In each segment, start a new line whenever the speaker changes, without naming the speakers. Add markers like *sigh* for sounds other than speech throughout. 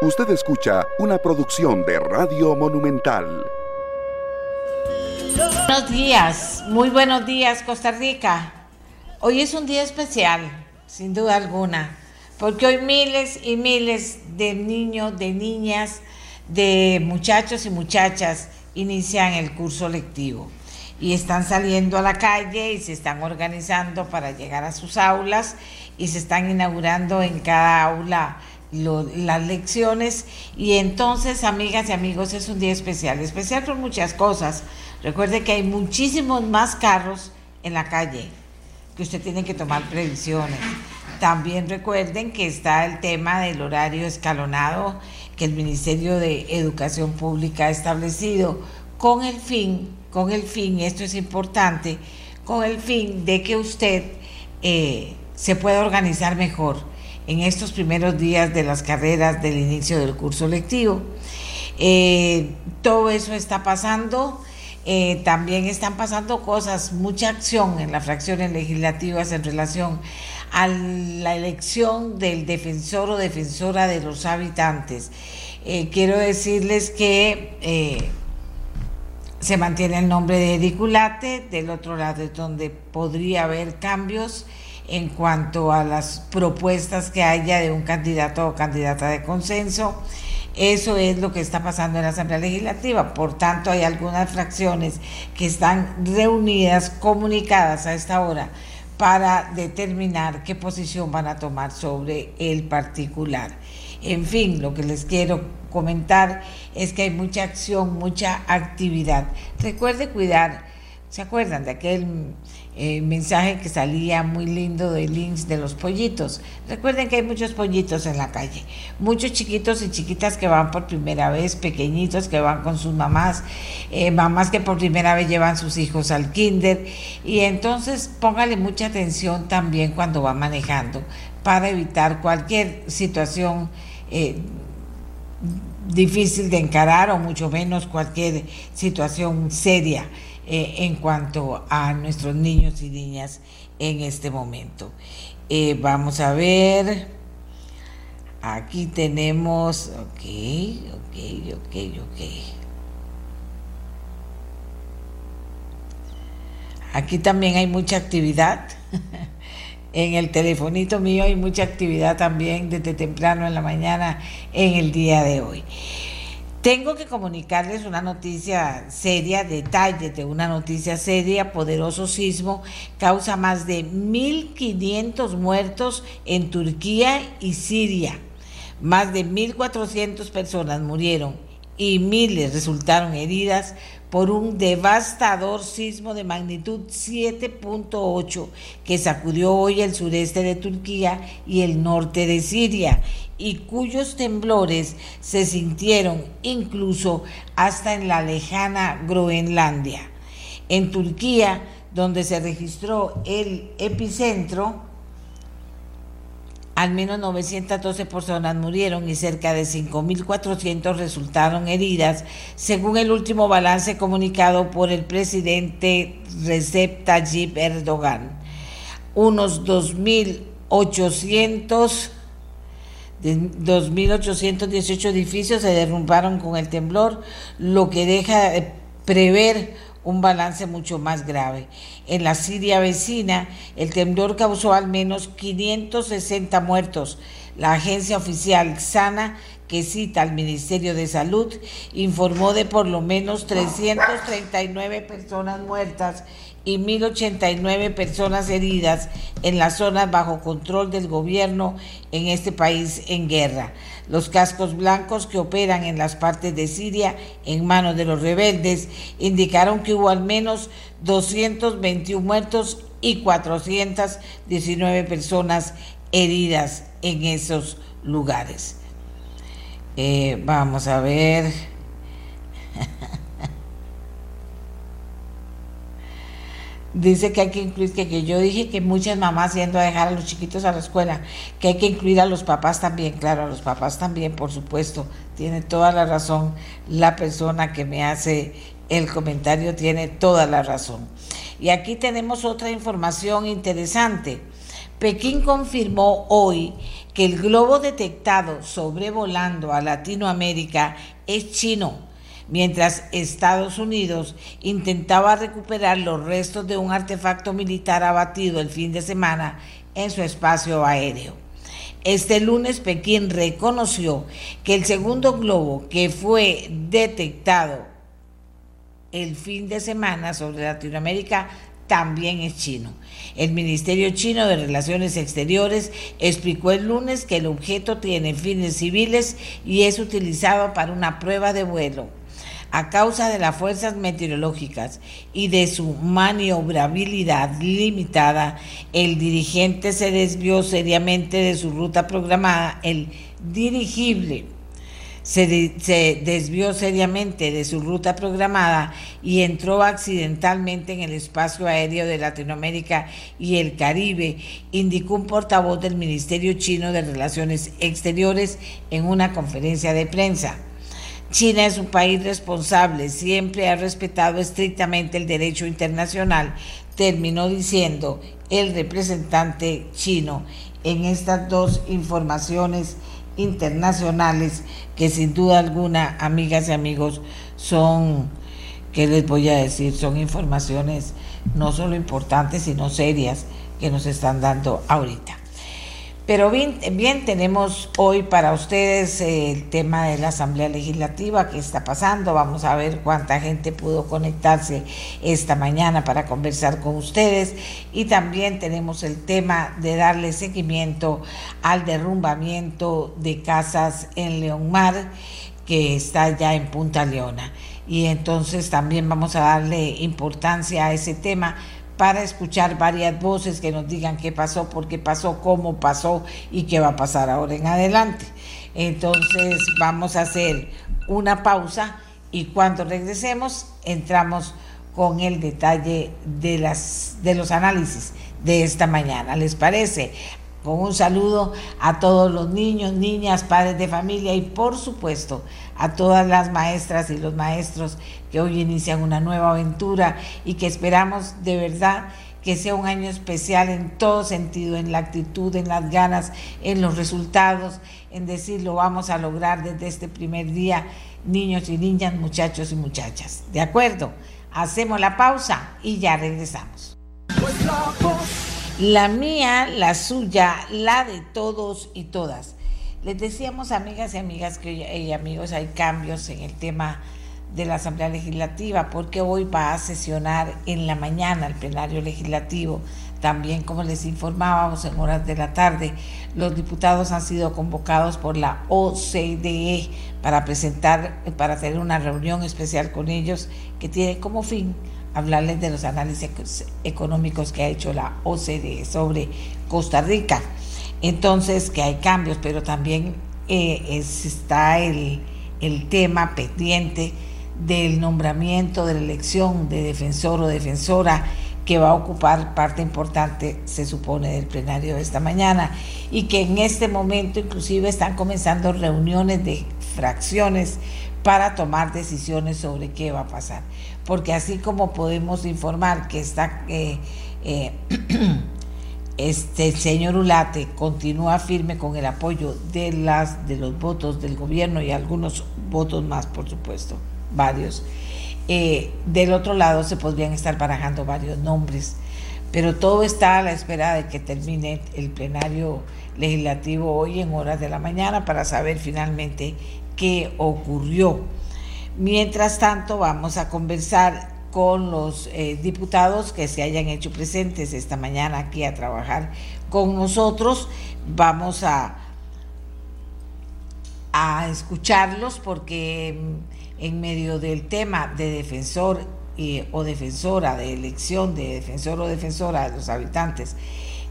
Usted escucha una producción de Radio Monumental.
Buenos días, muy buenos días Costa Rica. Hoy es un día especial, sin duda alguna, porque hoy miles y miles de niños, de niñas, de muchachos y muchachas inician el curso lectivo y están saliendo a la calle y se están organizando para llegar a sus aulas y se están inaugurando en cada aula las lecciones y entonces amigas y amigos es un día especial, especial por muchas cosas. Recuerde que hay muchísimos más carros en la calle que usted tiene que tomar previsiones. También recuerden que está el tema del horario escalonado que el Ministerio de Educación Pública ha establecido con el fin, con el fin, esto es importante, con el fin de que usted eh, se pueda organizar mejor en estos primeros días de las carreras del inicio del curso lectivo. Eh, todo eso está pasando. Eh, también están pasando cosas, mucha acción en las fracciones legislativas en relación a la elección del defensor o defensora de los habitantes. Eh, quiero decirles que se mantiene el nombre de Ediculate, del otro lado es donde podría haber cambios en cuanto a las propuestas que haya de un candidato o candidata de consenso. Eso es lo que está pasando en la Asamblea Legislativa. Por tanto, hay algunas fracciones que están reunidas, comunicadas a esta hora, para determinar qué posición van a tomar sobre el particular. En fin, lo que les quiero comentar es que hay mucha acción, mucha actividad. Recuerde cuidar, ¿se acuerdan de aquel eh, mensaje que salía muy lindo de links de los pollitos. Recuerden que hay muchos pollitos en la calle, muchos chiquitos y chiquitas que van por primera vez, pequeñitos que van con sus mamás, eh, mamás que por primera vez llevan sus hijos al kinder y entonces póngale mucha atención también cuando va manejando para evitar cualquier situación eh, difícil de encarar o mucho menos cualquier situación seria. Eh, en cuanto a nuestros niños y niñas en este momento. Eh, vamos a ver. Aquí tenemos, ok, ok, ok, ok. Aquí también hay mucha actividad. *laughs* en el telefonito mío hay mucha actividad también desde temprano en la mañana en el día de hoy. Tengo que comunicarles una noticia seria, detalles de una noticia seria, poderoso sismo, causa más de 1.500 muertos en Turquía y Siria. Más de 1.400 personas murieron y miles resultaron heridas por un devastador sismo de magnitud 7.8 que sacudió hoy el sureste de Turquía y el norte de Siria y cuyos temblores se sintieron incluso hasta en la lejana Groenlandia. En Turquía, donde se registró el epicentro, al menos 912 personas murieron y cerca de 5.400 resultaron heridas, según el último balance comunicado por el presidente Recep Tayyip Erdogan. Unos 2.800 2.818 edificios se derrumbaron con el temblor, lo que deja prever un balance mucho más grave. En la Siria vecina, el temblor causó al menos 560 muertos. La agencia oficial SANA, que cita al Ministerio de Salud, informó de por lo menos 339 personas muertas y 1.089 personas heridas en las zonas bajo control del gobierno en este país en guerra. Los cascos blancos que operan en las partes de Siria en manos de los rebeldes indicaron que hubo al menos 221 muertos y 419 personas heridas en esos lugares. Eh, vamos a ver. Dice que hay que incluir, que, yo dije que muchas mamás yendo a dejar a los chiquitos a la escuela, que hay que incluir a los papás también, claro, a los papás también, por supuesto, tiene toda la razón la persona que me hace el comentario, tiene toda la razón. Y aquí tenemos otra información interesante. Pekín confirmó hoy que el globo detectado sobrevolando a Latinoamérica es chino, mientras Estados Unidos intentaba recuperar los restos de un artefacto militar abatido el fin de semana en su espacio aéreo. Este lunes Pekín reconoció que el segundo globo que fue detectado el fin de semana sobre Latinoamérica también es chino. El Ministerio Chino de Relaciones Exteriores explicó el lunes que el objeto tiene fines civiles y es utilizado para una prueba de vuelo. A causa de las fuerzas meteorológicas y de su maniobrabilidad limitada, el dirigente se desvió seriamente de su ruta programada, el dirigible se, desvió seriamente de su ruta programada y entró accidentalmente en el espacio aéreo de Latinoamérica y el Caribe, indicó un portavoz del Ministerio Chino de Relaciones Exteriores en una conferencia de prensa. China es un país responsable, siempre ha respetado estrictamente el derecho internacional, terminó diciendo el representante chino en estas dos informaciones internacionales que sin duda alguna, amigas y amigos, son, ¿qué les voy a decir? Son informaciones no solo importantes, sino serias que nos están dando ahorita. Pero bien, tenemos hoy para ustedes el tema de la Asamblea Legislativa que está pasando. Vamos a ver cuánta gente pudo conectarse esta mañana para conversar con ustedes. Y también tenemos el tema de darle seguimiento al derrumbamiento de casas en Leonmar, que está ya en Punta Leona. Y entonces también vamos a darle importancia a ese tema para escuchar varias voces que nos digan qué pasó, por qué pasó, cómo pasó y qué va a pasar ahora en adelante. Entonces vamos a hacer una pausa y cuando regresemos entramos con el detalle de, las, de los análisis de esta mañana. ¿Les parece? Con un saludo a todos los niños, niñas, padres de familia y por supuesto a todas las maestras y los maestros que hoy inician una nueva aventura y que esperamos de verdad que sea un año especial en todo sentido, en la actitud, en las ganas, en los resultados, en decir lo vamos a lograr desde este primer día, niños y niñas, muchachos y muchachas. ¿De acuerdo? Hacemos la pausa y ya regresamos. La mía, la suya, la de todos y todas. Les decíamos, amigas y amigas que, y amigos, hay cambios en el tema de la Asamblea Legislativa, porque hoy va a sesionar en la mañana el plenario legislativo. También, como les informábamos en horas de la tarde, los diputados han sido convocados por la OCDE para presentar, para hacer una reunión especial con ellos que tiene como fin hablarles de los análisis económicos que ha hecho la OCDE sobre Costa Rica. Entonces, que hay cambios, pero también eh, está el, el tema pendiente del nombramiento, de la elección de defensor o defensora que va a ocupar parte importante, se supone, del plenario de esta mañana. Y que en este momento inclusive están comenzando reuniones de fracciones para tomar decisiones sobre qué va a pasar. Porque así como podemos informar que está eh, eh, *clears throat* este señor Ulate continúa firme con el apoyo de las de los votos del gobierno y algunos votos más, por supuesto, varios. Eh, del otro lado se podrían estar barajando varios nombres, pero todo está a la espera de que termine el plenario legislativo hoy en horas de la mañana para saber finalmente qué ocurrió Mientras tanto, vamos a conversar con los eh, diputados que se hayan hecho presentes esta mañana aquí a trabajar con nosotros. Vamos a, a escucharlos porque mm, en medio del tema de defensor o defensora, de elección de defensor o defensora de los habitantes,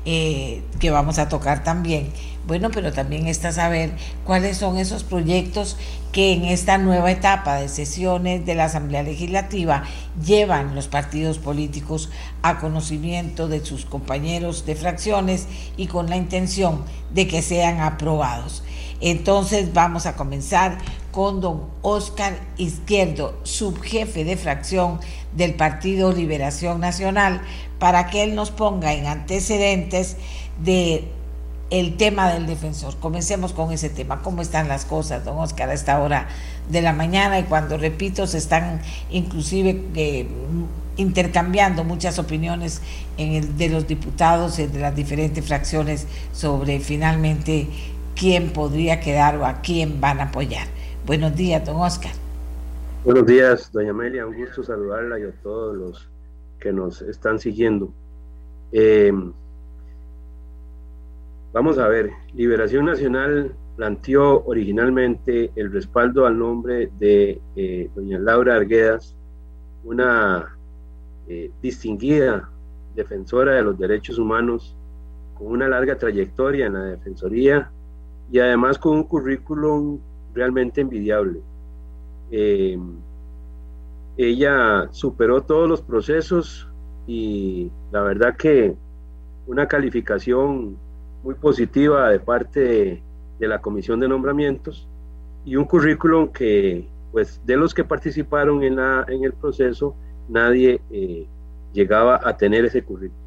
eh, que vamos a tocar también. Bueno, pero también está saber cuáles son esos proyectos que en esta nueva etapa de sesiones de la Asamblea Legislativa llevan los partidos políticos a conocimiento de sus compañeros de fracciones y con la intención de que sean aprobados. Entonces vamos a comenzar con don Oscar Izquierdo, subjefe de fracción del Partido Liberación Nacional, para que él nos ponga en antecedentes de el tema del defensor. Comencemos con ese tema. ¿Cómo están las cosas, don Oscar, a esta hora de la mañana? Y cuando, repito, se están inclusive eh, intercambiando muchas opiniones de los diputados de las diferentes fracciones sobre finalmente quién podría quedar o a quién van a apoyar. Buenos días, don Oscar.
Buenos días, doña Amelia. Un gusto saludarla y a todos los que nos están siguiendo. Eh, Vamos a ver, Liberación Nacional planteó originalmente el respaldo al nombre de eh, doña Laura Arguedas, una eh, distinguida defensora de los derechos humanos con una larga trayectoria en la Defensoría y además con un currículum realmente envidiable. Ella superó todos los procesos y la verdad que una calificación muy positiva de parte de, la Comisión de Nombramientos y un currículum que, pues, de los que participaron en, la, en el proceso, nadie eh, llegaba a tener ese currículum.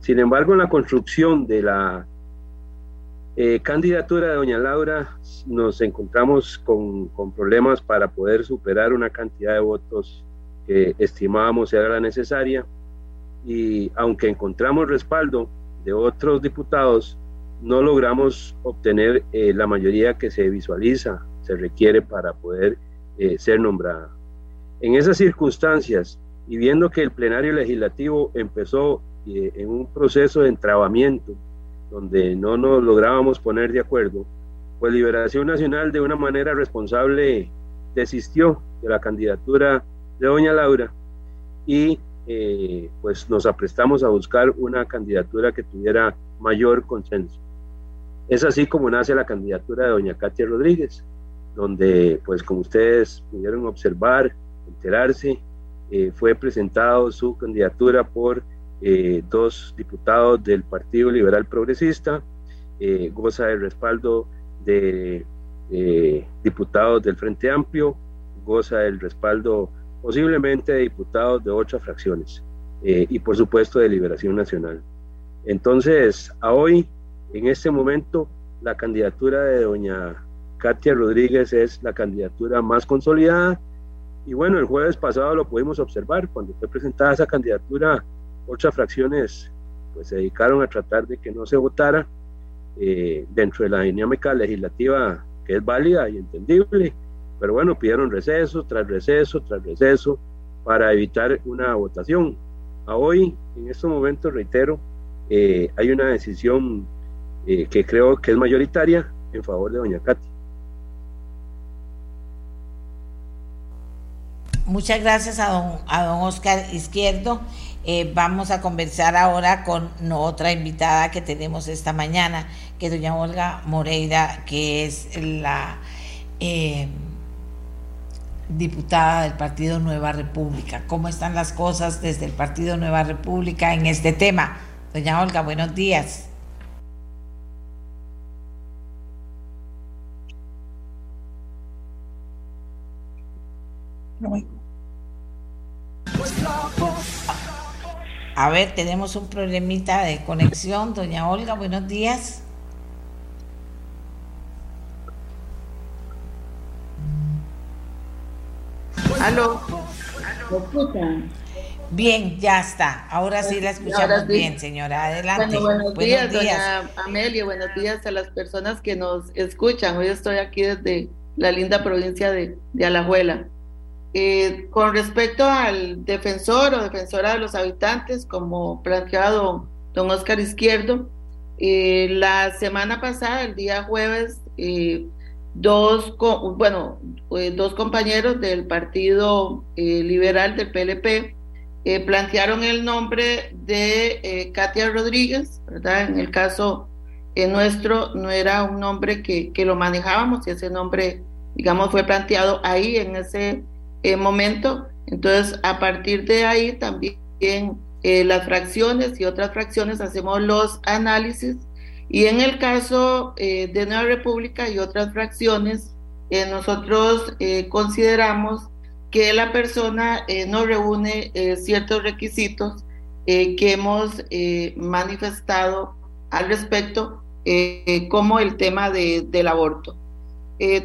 Sin embargo, en la construcción de la eh, candidatura de doña Laura nos encontramos con, con, problemas para poder superar una cantidad de votos que estimábamos era la necesaria y aunque encontramos respaldo de otros diputados, no logramos obtener eh, la mayoría que se visualiza, se requiere para poder eh, ser nombrada. En esas circunstancias, y viendo que el plenario legislativo empezó eh, en un proceso de entrabamiento, donde no nos lográbamos poner de acuerdo, pues Liberación Nacional de una manera responsable desistió de la candidatura de doña Laura y eh, pues nos aprestamos a buscar una candidatura que tuviera mayor consenso. Es así como nace la candidatura de doña Katia Rodríguez, donde, pues como ustedes pudieron observar, enterarse, eh, fue presentado su candidatura por eh, dos diputados del Partido Liberal Progresista, goza del respaldo de diputados del Frente Amplio, goza del respaldo posiblemente de diputados de otras fracciones eh, y por supuesto de Liberación Nacional. Entonces, a hoy, en este momento, la candidatura de doña Katia Rodríguez es la candidatura más consolidada y bueno, el jueves pasado lo pudimos observar, cuando fue presentada esa candidatura, otras fracciones pues se dedicaron a tratar de que no se votara eh, dentro de la dinámica legislativa que es válida y entendible pero bueno, pidieron receso tras receso tras receso para evitar una votación. A hoy, en estos momentos, reitero, eh, hay una decisión eh, que creo que es mayoritaria en favor de doña Katy.
Muchas gracias a don, a don Oscar Izquierdo. Eh, vamos a conversar ahora con otra invitada que tenemos esta mañana, que es doña Olga Moreira, que es la diputada del Partido Nueva República. ¿Cómo están las cosas desde el Partido Nueva República en este tema? Doña Olga, buenos días. A ver, tenemos un problemita de conexión. Doña Olga, buenos días.
¿Aló?
Bien, ya está. Ahora sí la escuchamos bien, señora. Adelante.
buenos, días, doña Amelia. Buenos días a las personas que nos escuchan. Hoy estoy aquí desde la linda provincia de, Alajuela. Eh, con respecto al defensor o defensora de los habitantes, como planteado don Oscar Izquierdo, eh, la semana pasada, el día jueves, eh, dos, bueno, dos compañeros del Partido Liberal del PLP plantearon el nombre de Katia Rodríguez, ¿verdad? En el caso nuestro no era un nombre que, que, lo manejábamos y ese nombre, digamos, fue planteado ahí en ese momento. Entonces, a partir de ahí también las fracciones y otras fracciones hacemos los análisis y en el caso eh, de Nueva República y otras fracciones, eh, nosotros eh, consideramos que la persona no reúne ciertos requisitos que hemos manifestado al respecto como el tema de, del aborto.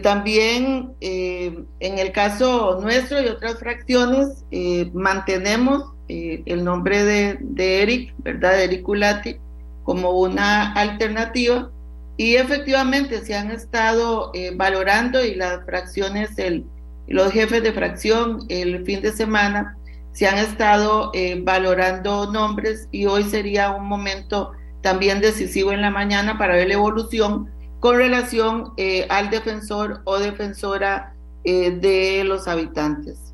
También en el caso nuestro y otras fracciones mantenemos el nombre de, de, Eric, ¿verdad? De Eric Culati, como una alternativa y efectivamente se han estado valorando y las fracciones, el, los jefes de fracción el fin de semana se han estado eh, valorando nombres y hoy sería un momento también decisivo en la mañana para ver la evolución con relación eh, al defensor o defensora eh, de los habitantes.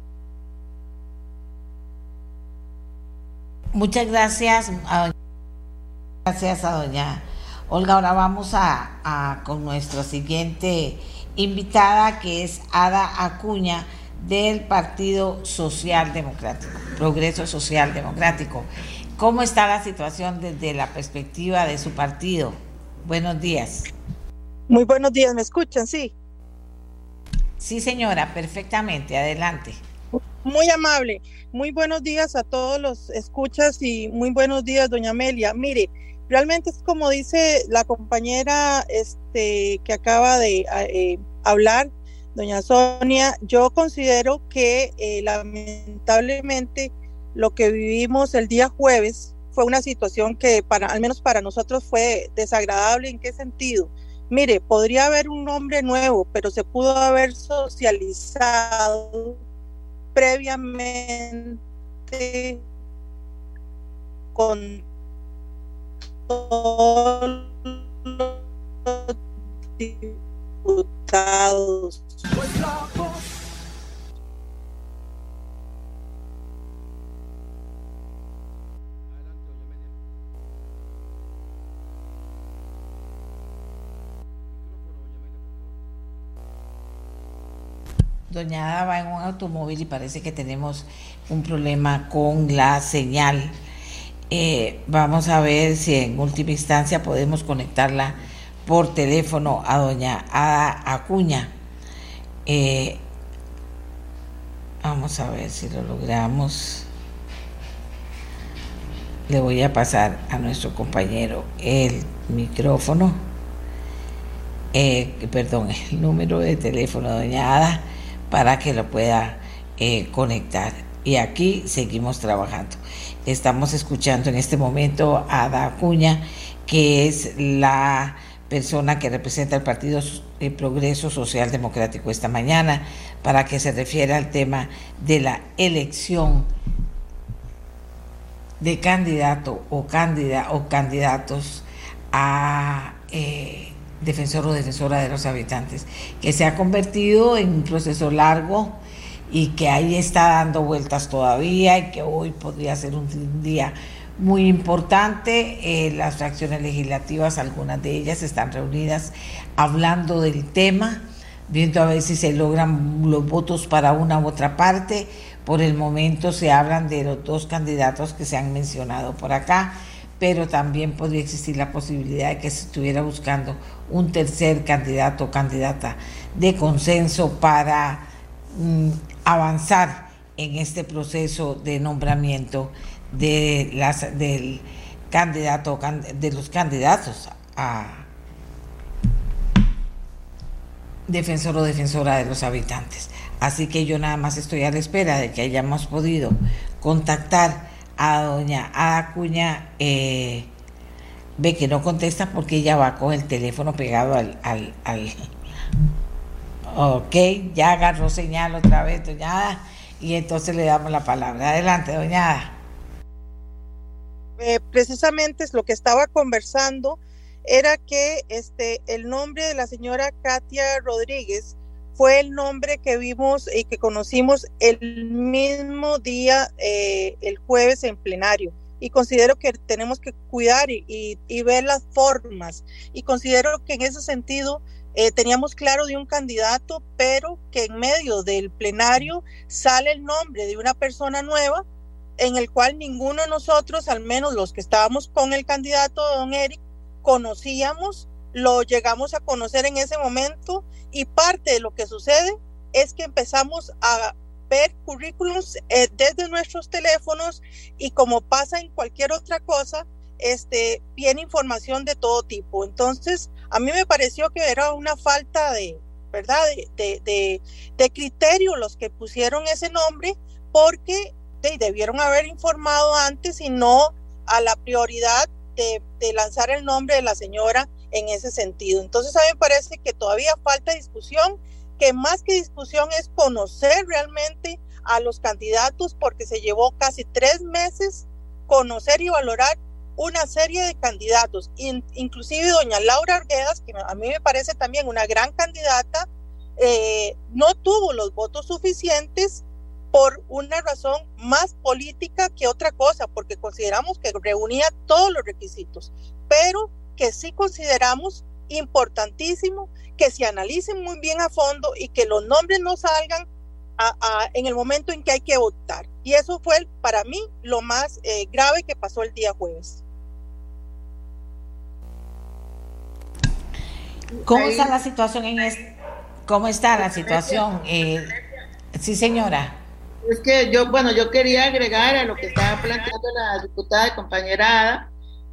Muchas gracias. Gracias a doña Olga. Ahora vamos a, a con nuestro siguiente invitada que es Ada Acuña del Partido Social Democrático, Progreso Social Democrático. ¿Cómo está la situación desde la perspectiva de su partido? Buenos días.
Muy buenos días, ¿me escuchan? Sí.
Sí, señora, perfectamente, adelante.
Muy amable. Muy buenos días a todos los escuchas y muy buenos días, doña Amelia. Mire, realmente es como dice la compañera este, que acaba de eh, hablar, doña Sonia, yo considero que eh, lamentablemente lo que vivimos el día jueves fue una situación que para, al menos para nosotros fue desagradable. ¿En qué sentido? Mire, podría haber un nombre nuevo, pero se pudo haber socializado previamente con todos los diputados.
Doña Ada va en un automóvil y parece que tenemos un problema con la señal. Eh, vamos a ver si en última instancia podemos conectarla por teléfono a doña Ada Acuña. Eh, vamos a ver si lo logramos. Le voy a pasar a nuestro compañero el micrófono, eh, perdón, el número de teléfono doña Ada para que lo pueda eh, conectar. Y aquí seguimos trabajando. Estamos escuchando en este momento a Ada Acuña, que es la persona que representa el Partido de Progreso Social Democrático esta mañana para que se refiera al tema de la elección de candidato o, candida, o candidatos a eh, defensor o defensora de los habitantes, que se ha convertido en un proceso largo y que ahí está dando vueltas todavía y que hoy podría ser un día muy importante. Eh, las fracciones legislativas, algunas de ellas están reunidas hablando del tema, viendo a ver si se logran los votos para una u otra parte. Por el momento se hablan de los dos candidatos que se han mencionado por acá, pero también podría existir la posibilidad de que se estuviera buscando un tercer candidato o candidata de consenso para mm, avanzar en este proceso de nombramiento de las del candidato de los candidatos a defensor o defensora de los habitantes. Así que yo nada más estoy a la espera de que hayamos podido contactar a doña Acuña. Eh, ve que no contesta porque ella va con el teléfono pegado al, al, ok, ya agarró señal otra vez, doña y entonces le damos la palabra. Adelante, doña
eh, precisamente es lo que estaba conversando era que este el nombre de la señora Katia Rodríguez fue el nombre que vimos y que conocimos el mismo día, eh, el jueves en plenario. Y considero que tenemos que cuidar y, ver las formas. Y considero que en ese sentido eh, teníamos claro de un candidato, pero que en medio del plenario sale el nombre de una persona nueva en el cual ninguno de nosotros, al menos los que estábamos con el candidato don Eric, conocíamos, lo llegamos a conocer en ese momento y parte de lo que sucede es que empezamos a ver currículums eh, desde nuestros teléfonos y como pasa en cualquier otra cosa, este, viene información de todo tipo. Entonces, a mí me pareció que era una falta de, ¿verdad? De, de, de, criterio los que pusieron ese nombre porque debieron haber informado antes y no a la prioridad de, de, lanzar el nombre de la señora en ese sentido. Entonces a mí me parece que todavía falta discusión, que más que discusión es conocer realmente a los candidatos porque se llevó casi tres meses conocer y valorar una serie de candidatos, inclusive doña Laura Arguedas, que a mí me parece también una gran candidata, eh, no tuvo los votos suficientes por una razón más política que otra cosa, porque consideramos que reunía todos los requisitos, pero que sí consideramos importantísimo que se analicen muy bien a fondo y que los nombres no salgan en el momento en que hay que votar. Y eso fue para mí lo más eh, grave que pasó el día jueves.
¿Cómo está la situación en este? ¿Cómo está la situación? Eh, sí, señora.
Es que yo, bueno, yo quería agregar a lo que estaba planteando la diputada y compañera Ada,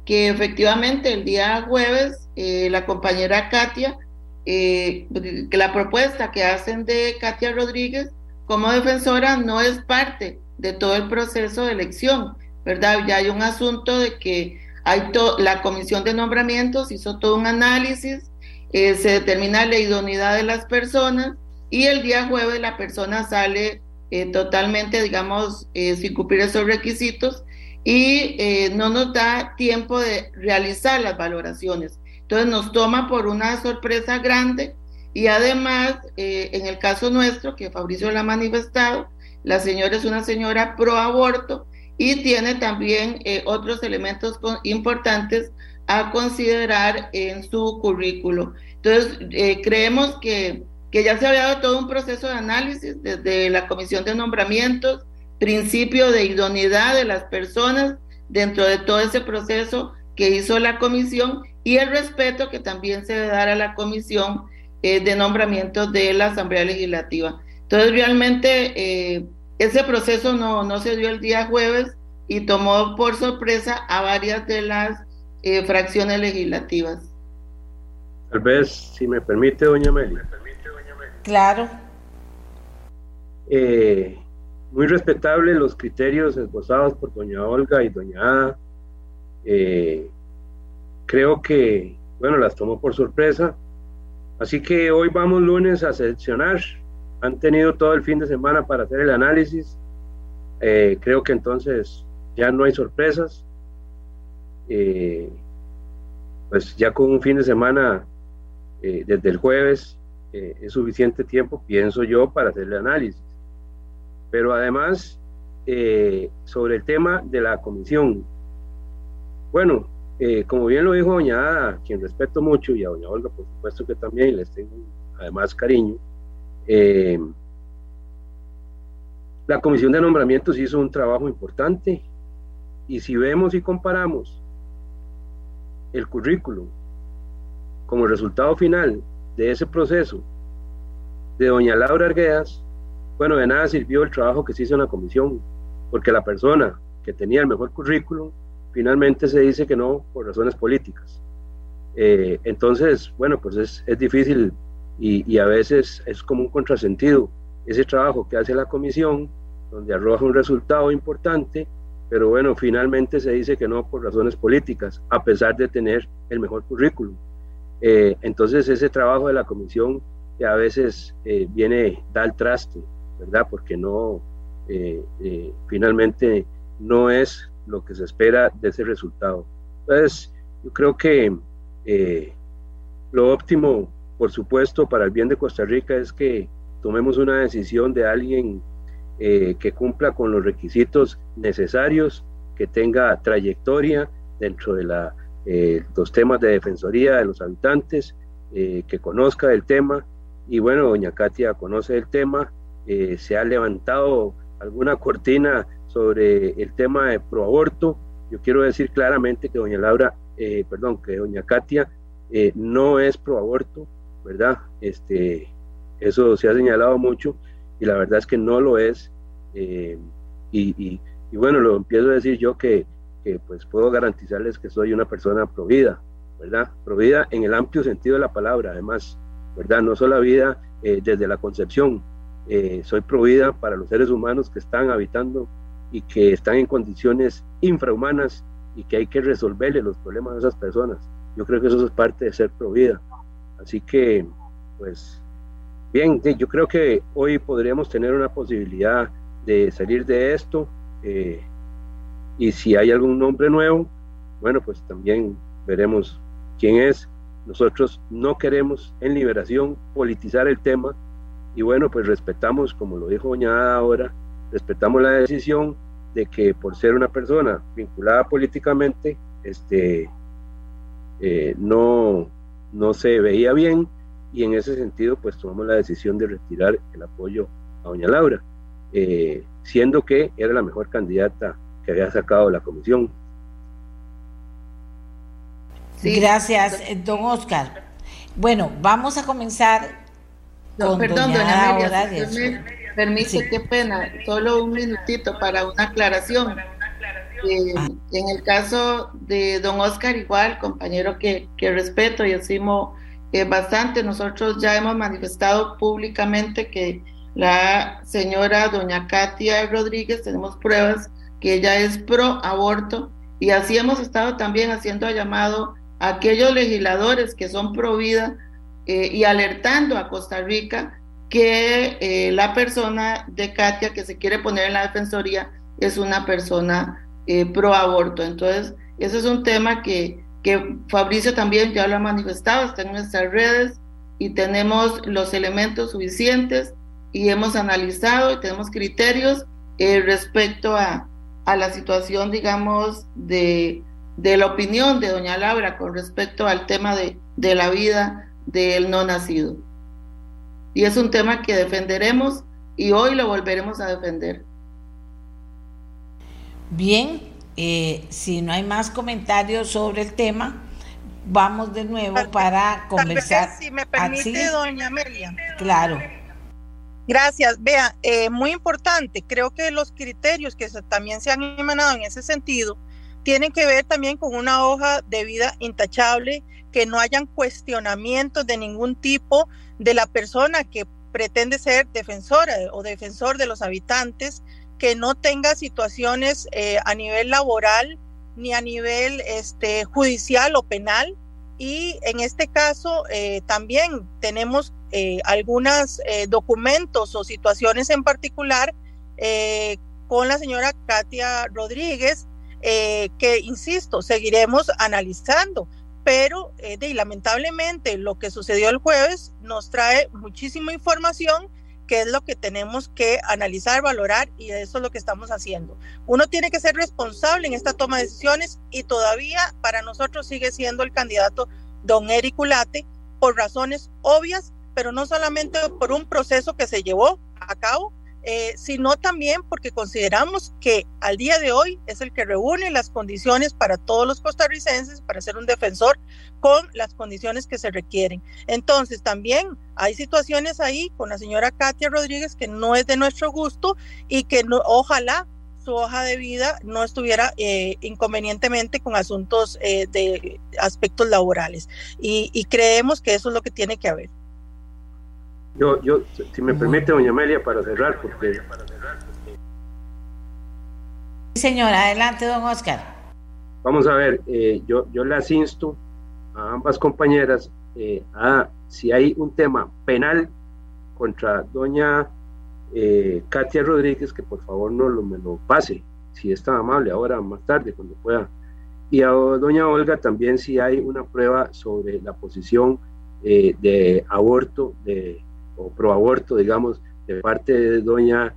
que efectivamente el día jueves eh, la compañera Katia, eh, que la propuesta que hacen de Katia Rodríguez como defensora no es parte de todo el proceso de elección, ¿verdad? Ya hay un asunto de que hay la comisión de nombramientos hizo todo un análisis eh, se determina la idoneidad de las personas y el día jueves la persona sale eh, totalmente, digamos, eh, sin cumplir esos requisitos y no nos da tiempo de realizar las valoraciones. Entonces nos toma por una sorpresa grande y además, en el caso nuestro, que Fabricio lo ha manifestado, la señora es una señora pro aborto y tiene también otros elementos importantes a considerar en su currículo. Entonces, eh, creemos que, que ya se había dado todo un proceso de análisis desde la comisión de nombramientos, principio de idoneidad de las personas dentro de todo ese proceso que hizo la comisión y el respeto que también se debe dar a la comisión eh, de nombramientos de la Asamblea Legislativa. Entonces, realmente eh, ese proceso no, no se dio el día jueves y tomó por sorpresa a varias de las eh, fracciones legislativas.
Tal vez, si me permite, doña Amelia.
Claro.
Eh, muy respetable los criterios esbozados por doña Olga y doña Ada. Eh, creo que, bueno, las tomo por sorpresa. Así que hoy vamos lunes a seleccionar. Han tenido todo el fin de semana para hacer el análisis. creo que entonces ya no hay sorpresas. Eh, pues ya con un fin de semana eh, desde el jueves eh, es suficiente tiempo, pienso yo, para hacer el análisis. Pero además, sobre el tema de la comisión, bueno, como bien lo dijo doña Ada, quien respeto mucho, y a doña Olga, por supuesto que también les tengo además cariño, la comisión de nombramientos hizo un trabajo importante y si vemos y comparamos el currículum como resultado final de ese proceso de doña Laura Arguedas, bueno, de nada sirvió el trabajo que se hizo en la comisión, porque la persona que tenía el mejor currículum finalmente se dice que no por razones políticas. Eh, entonces, bueno, pues es, es difícil y, y, a veces es como un contrasentido ese trabajo que hace la comisión, donde arroja un resultado importante pero bueno, finalmente se dice que no por razones políticas, a pesar de tener el mejor currículum. Eh, entonces ese trabajo de la comisión que a veces eh, viene, da el traste, ¿verdad? Porque no, eh, finalmente no es lo que se espera de ese resultado. Entonces, yo creo que lo óptimo, por supuesto, para el bien de Costa Rica es que tomemos una decisión de alguien eh, que cumpla con los requisitos necesarios, que tenga trayectoria dentro de la, eh, los temas de defensoría de los habitantes, eh, que conozca el tema. Y bueno, doña Katia conoce el tema, se ha levantado alguna cortina sobre el tema de proaborto. Yo quiero decir claramente que doña Laura, perdón, que doña Katia no es proaborto, ¿verdad? Este, eso se ha señalado mucho y la verdad es que no lo es. Eh, y, bueno, lo empiezo a decir yo que, porque pues puedo garantizarles que soy una persona provida, ¿verdad? Provida en el amplio sentido de la palabra, además, ¿verdad? No solo la vida eh, desde la concepción, eh, soy provida para los seres humanos que están habitando y que están en condiciones infrahumanas y que hay que resolverle los problemas a esas personas. Yo creo que eso es parte de ser provida. Así que, pues, bien, yo creo que hoy podríamos tener una posibilidad de salir de esto. Eh, y si hay algún nombre nuevo, bueno, pues también veremos quién es. Nosotros no queremos en liberación politizar el tema y bueno, pues respetamos, como lo dijo doña Ada ahora, respetamos la decisión de que por ser una persona vinculada políticamente, este, eh, no, no se veía bien y en ese sentido pues tomamos la decisión de retirar el apoyo a doña Laura, eh, siendo que era la mejor candidata que había sacado la comisión.
Gracias, don Oscar. Bueno, vamos a comenzar
con perdón, doña, Amelia, me permite, qué pena, solo un minutito para una aclaración. Eh, ah. En el caso de don Oscar, igual, compañero que, que respeto y estimo eh, bastante, nosotros ya hemos manifestado públicamente que la señora doña Katia Rodríguez, tenemos pruebas que ella es pro aborto y así hemos estado también haciendo llamado a aquellos legisladores que son pro vida eh, y alertando a Costa Rica que eh, la persona de Katia que se quiere poner en la defensoría es una persona eh, pro aborto. Entonces, ese es un tema que, que Fabricio también ya lo ha manifestado, está en nuestras redes y tenemos los elementos suficientes y hemos analizado y tenemos criterios respecto a, a la situación, digamos, de, de, la opinión de doña Laura con respecto al tema de, de la vida del no nacido. Y es un tema que defenderemos y hoy lo volveremos a defender.
Bien, eh, si no hay más comentarios sobre el tema, vamos de nuevo para conversar.
si me permite, doña Amelia.
Claro.
Gracias. Vea, eh, muy importante, creo que los criterios que también se han emanado en ese sentido tienen que ver también con una hoja de vida intachable, que no hayan cuestionamientos de ningún tipo de la persona que pretende ser defensora o defensor de los habitantes, que no tenga situaciones eh, a nivel laboral ni a nivel este, judicial o penal. Y en este caso eh, también tenemos eh, algunos documentos o situaciones en particular con la señora Katia Rodríguez, que, insisto, seguiremos analizando. Pero de, lamentablemente lo que sucedió el jueves nos trae muchísima información que es lo que tenemos que analizar, valorar y eso es lo que estamos haciendo. Uno tiene que ser responsable en esta toma de decisiones y todavía para nosotros sigue siendo el candidato don Eric Ulate por razones obvias pero no solamente por un proceso que se llevó a cabo, eh, sino también porque consideramos que al día de hoy es el que reúne las condiciones para todos los costarricenses para ser un defensor con las condiciones que se requieren. Entonces, también hay situaciones ahí con la señora Katia Rodríguez que no es de nuestro gusto y que ojalá su hoja de vida no estuviera eh, inconvenientemente con asuntos eh, de aspectos laborales. y creemos que eso es lo que tiene que haber.
Yo, yo, si me permite, doña Amelia, para cerrar, porque...
Sí, señora, adelante, don Oscar.
Vamos a ver, eh, yo, yo las insto a ambas compañeras eh, a, si hay un tema penal contra doña eh, Katia Rodríguez, que por favor no lo, me lo pase, si es tan amable, ahora más tarde, cuando pueda. Y a doña Olga también si hay una prueba sobre la posición de aborto de o pro aborto, digamos, de parte de doña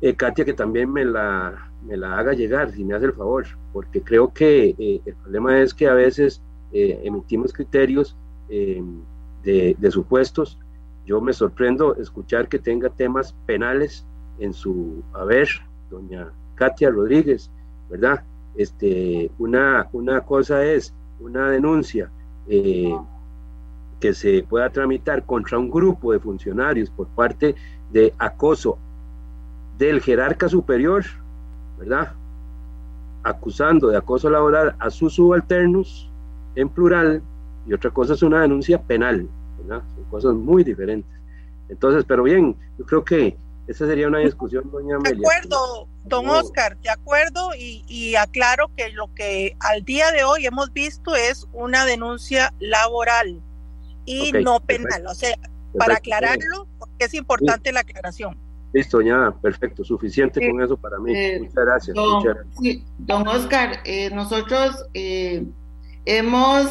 eh, Katia, que también me la, me la haga llegar, si me hace el favor, porque creo que eh, el problema es que a veces eh, emitimos criterios de, de, supuestos. Yo me sorprendo escuchar que tenga temas penales en su haber, doña Katia Rodríguez, ¿verdad? Este, una, una cosa es una denuncia que se pueda tramitar contra un grupo de funcionarios por parte de acoso del jerarca superior, ¿verdad? acusando de acoso laboral a sus subalternos en plural y otra cosa es una denuncia penal, ¿verdad? Son cosas muy diferentes. Entonces, pero bien, yo creo que esa sería una discusión, doña Amelia.
De acuerdo, don Oscar, de acuerdo, y, y, aclaro que lo que al día de hoy hemos visto es una denuncia laboral y no penal. O sea, para aclararlo, porque es importante la aclaración.
Listo, ya, perfecto, suficiente con eso para mí. Eh, muchas, gracias,
don,
muchas gracias.
don Oscar, eh, nosotros eh, hemos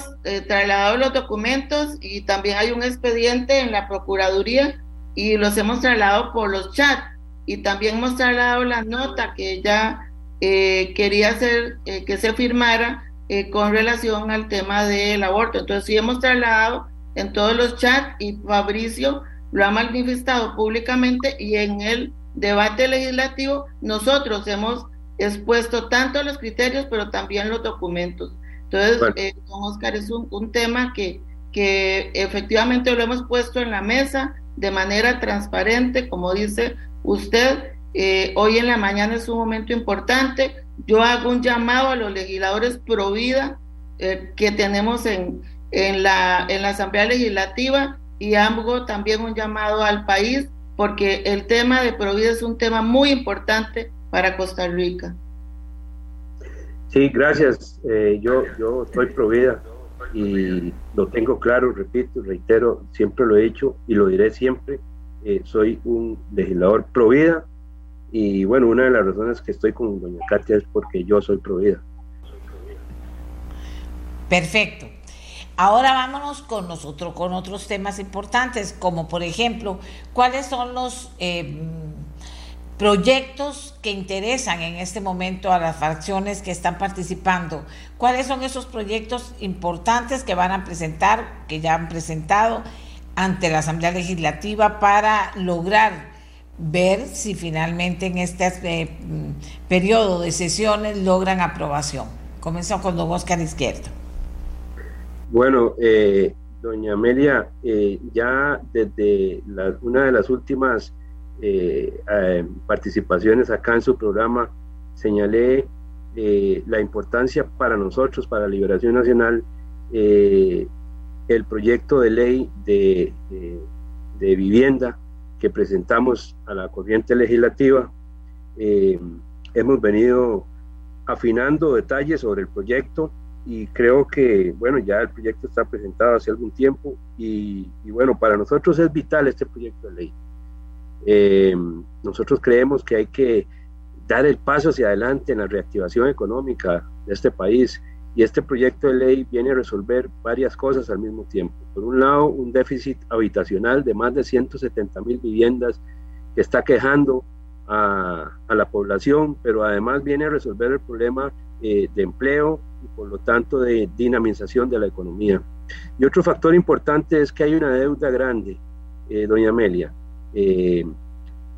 trasladado los documentos y también hay un expediente en la Procuraduría y los hemos trasladado por los chats y también hemos trasladado la nota que ella eh, quería hacer eh, que se firmara eh, con relación al tema del aborto. Entonces sí hemos trasladado en todos los chats y Fabricio lo ha manifestado públicamente y en el debate legislativo nosotros hemos expuesto tanto los criterios pero también los documentos. Entonces, don Oscar, es un, un tema que, que efectivamente lo hemos puesto en la mesa, de manera transparente, como dice usted. Eh, hoy en la mañana es un momento importante. Yo hago un llamado a los legisladores pro vida eh, que tenemos en, en, la, en la Asamblea Legislativa y hago también un llamado al país porque el tema de Provida es un tema muy importante para Costa Rica.
Sí, gracias. Eh, yo, yo estoy Provida y lo tengo claro, repito, reitero, siempre lo he dicho y lo diré siempre, eh, soy un legislador pro vida y bueno, una de las razones que estoy con doña Katia es porque yo soy pro vida.
Perfecto. Ahora vámonos con nosotros, con otros temas importantes, como por ejemplo, ¿cuáles son los eh, proyectos que interesan en este momento a las fracciones que están participando. ¿Cuáles son esos proyectos importantes que van a presentar, que ya han presentado ante la Asamblea Legislativa para lograr ver si finalmente en este eh, periodo de sesiones logran aprobación? Comenzó con don Oscar Izquierdo.
Bueno, eh, doña Amelia, eh, ya desde una de las últimas eh, eh, participaciones acá en su programa, señalé eh, la importancia para nosotros, para Liberación Nacional, el proyecto de ley de, de, vivienda que presentamos a la corriente legislativa. hemos venido afinando detalles sobre el proyecto y creo que, bueno, ya el proyecto está presentado hace algún tiempo y, y bueno, para nosotros es vital este proyecto de ley. Eh, nosotros creemos que hay que dar el paso hacia adelante en la reactivación económica de este país y este proyecto de ley viene a resolver varias cosas al mismo tiempo. Por un lado, un déficit habitacional de más de 170 mil viviendas que está quejando a, la población, pero además viene a resolver el problema eh, de empleo y por lo tanto de dinamización de la economía. Y otro factor importante es que hay una deuda grande, eh, doña Amelia, eh,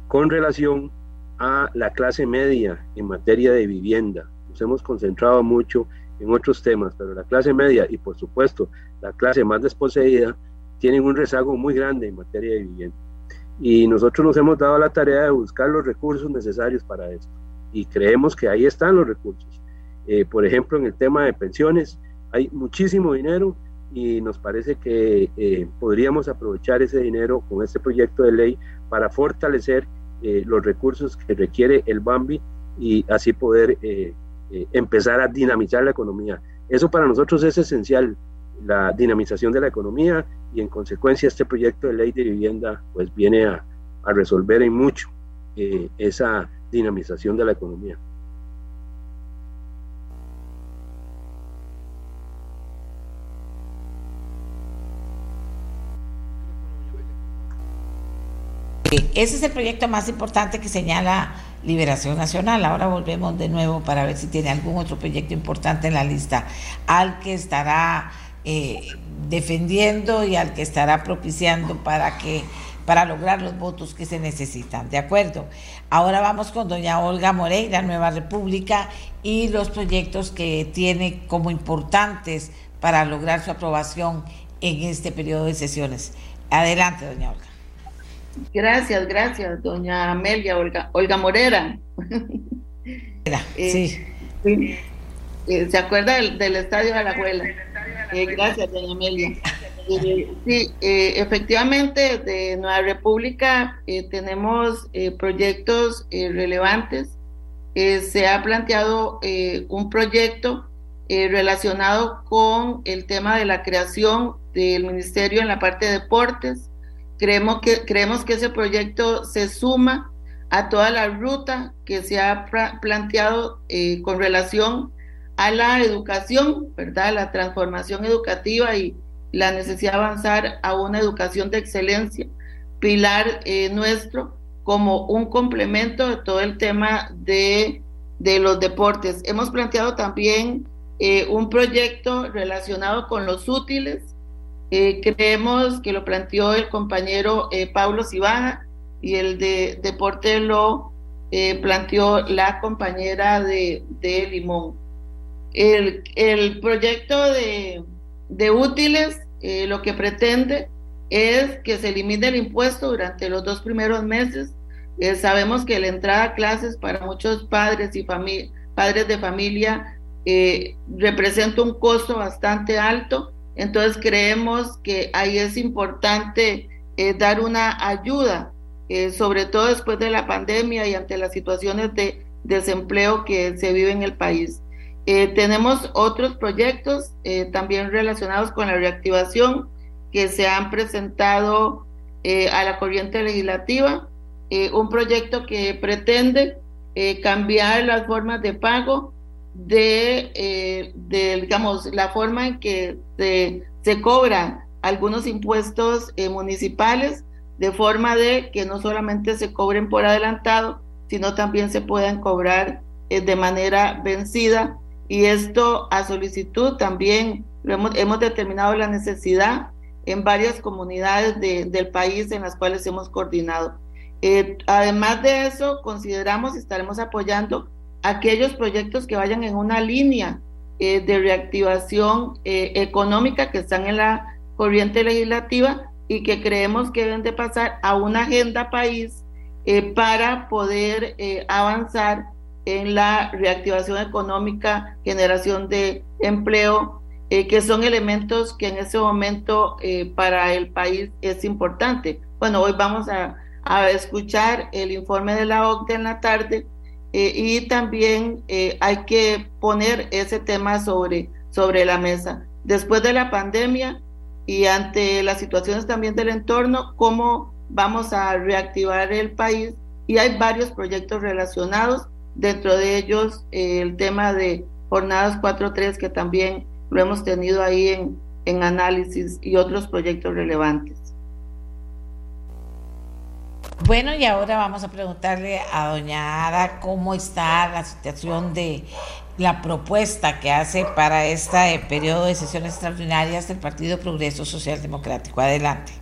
con relación a la clase media en materia de vivienda. Nos hemos concentrado mucho en otros temas, pero la clase media y por supuesto la clase más desposeída tienen un rezago muy grande en materia de vivienda. Y nosotros nos hemos dado la tarea de buscar los recursos necesarios para esto. Y creemos que ahí están los recursos. Eh, por ejemplo, en el tema de pensiones, hay muchísimo dinero y nos parece que eh, podríamos aprovechar ese dinero con este proyecto de ley para fortalecer eh, los recursos que requiere el BAMBI y así poder eh, empezar a dinamizar la economía. Eso para nosotros es esencial, la dinamización de la economía y en consecuencia este proyecto de ley de vivienda pues viene a, a resolver en mucho esa dinamización de la economía.
Ese es el proyecto más importante que señala Liberación Nacional. Ahora volvemos de nuevo para ver si tiene algún otro proyecto importante en la lista al que estará eh, defendiendo y al que estará propiciando para que para lograr los votos que se necesitan. ¿De acuerdo? Ahora vamos con doña Olga Moreira, Nueva República, y los proyectos que tiene como importantes para lograr su aprobación en este periodo de sesiones. Adelante, doña Olga.
Gracias, gracias, doña Amelia Olga, Olga Morera. *laughs*
Eh, sí.
Eh, ¿Se acuerda del, estadio de la abuela? Eh, gracias, doña Amelia. Eh, sí, efectivamente, de Nueva República tenemos proyectos relevantes. se ha planteado un proyecto relacionado con el tema de la creación del ministerio en la parte de deportes. Creemos que, creemos que ese proyecto se suma a toda la ruta que se ha planteado con relación a la educación, ¿verdad? La transformación educativa y la necesidad de avanzar a una educación de excelencia, pilar eh, nuestro como un complemento de todo el tema de, de los deportes. Hemos planteado también eh, un proyecto relacionado con los útiles. Eh, creemos que lo planteó el compañero Pablo Cibaja y el de deporte lo planteó la compañera de, de Limón. El, proyecto de, útiles eh, lo que pretende es que se elimine el impuesto durante los dos primeros meses. Eh, sabemos que la entrada a clases para muchos padres y padres de familia eh, representa un costo bastante alto, entonces creemos que ahí es importante dar una ayuda, sobre todo después de la pandemia y ante las situaciones de desempleo que se vive en el país. Eh, tenemos otros proyectos eh, también relacionados con la reactivación que se han presentado eh, a la corriente legislativa. un proyecto que pretende cambiar las formas de pago de, digamos, la forma en que se, se cobran algunos impuestos municipales, de forma de que no solamente se cobren por adelantado, sino también se puedan cobrar de manera vencida y esto a solicitud también hemos, hemos determinado la necesidad en varias comunidades del país en las cuales hemos coordinado. Eh, además de eso, consideramos y estaremos apoyando aquellos proyectos que vayan en una línea eh, de reactivación eh, económica que están en la corriente legislativa y que creemos que deben de pasar a una agenda país para poder avanzar en la reactivación económica, generación de empleo, eh, que son elementos que en ese momento eh, para el país es importante. Bueno, hoy vamos a, escuchar el informe de la OCDE en la tarde eh, y también hay que poner ese tema sobre, sobre la mesa. Después de la pandemia y ante las situaciones también del entorno, cómo vamos a reactivar el país y hay varios proyectos relacionados dentro de ellos eh, el tema de jornadas 4.3 que también lo hemos tenido ahí en, en análisis y otros proyectos relevantes.
Bueno, y ahora vamos a preguntarle a doña Ada cómo está la situación de la propuesta que hace para este periodo de sesiones extraordinarias del Partido Progreso Social Democrático. Adelante.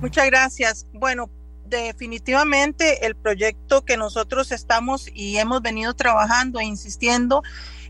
Muchas gracias. Bueno, definitivamente el proyecto que nosotros estamos y hemos venido trabajando e insistiendo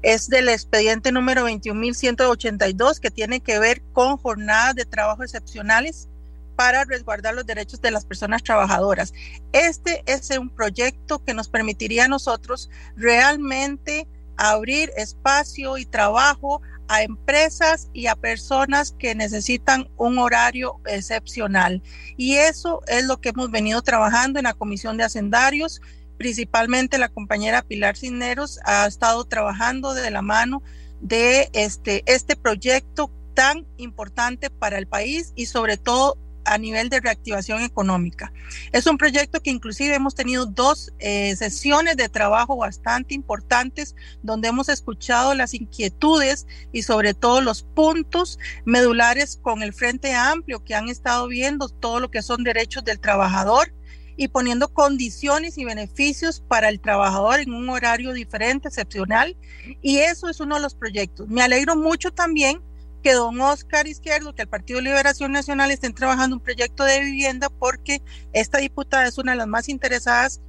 es del expediente número 21.182 que tiene que ver con jornadas de trabajo excepcionales para resguardar los derechos de las personas trabajadoras. Este es un proyecto que nos permitiría a nosotros realmente abrir espacio y trabajo a empresas y a personas que necesitan un horario excepcional. Y eso es lo que hemos venido trabajando en la Comisión de Hacendarios. Principalmente la compañera Pilar Cisneros ha estado trabajando de la mano de este, este proyecto tan importante para el país y sobre todo a nivel de reactivación económica. Es un proyecto que inclusive hemos tenido dos eh, sesiones de trabajo bastante importantes donde hemos escuchado las inquietudes y sobre todo los puntos medulares con el Frente Amplio que han estado viendo todo lo que son derechos del trabajador y poniendo condiciones y beneficios para el trabajador en un horario diferente, excepcional. Y eso es uno de los proyectos. Me alegro mucho también que don Oscar Izquierdo, que el Partido Liberación Nacional estén trabajando un proyecto de vivienda porque esta diputada es una de las más interesadas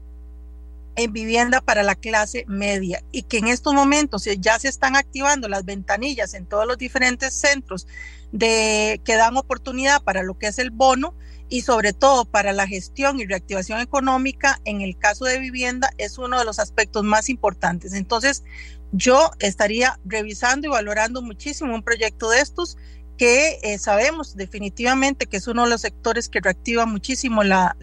en vivienda para la clase media y que en estos momentos ya se están activando las ventanillas en todos los diferentes centros que dan oportunidad para lo que es el bono y sobre todo para la gestión y reactivación económica en el caso de vivienda es uno de los aspectos más importantes. Entonces, yo estaría revisando y valorando muchísimo un proyecto de estos que eh, sabemos definitivamente que es uno de los sectores que reactiva muchísimo la,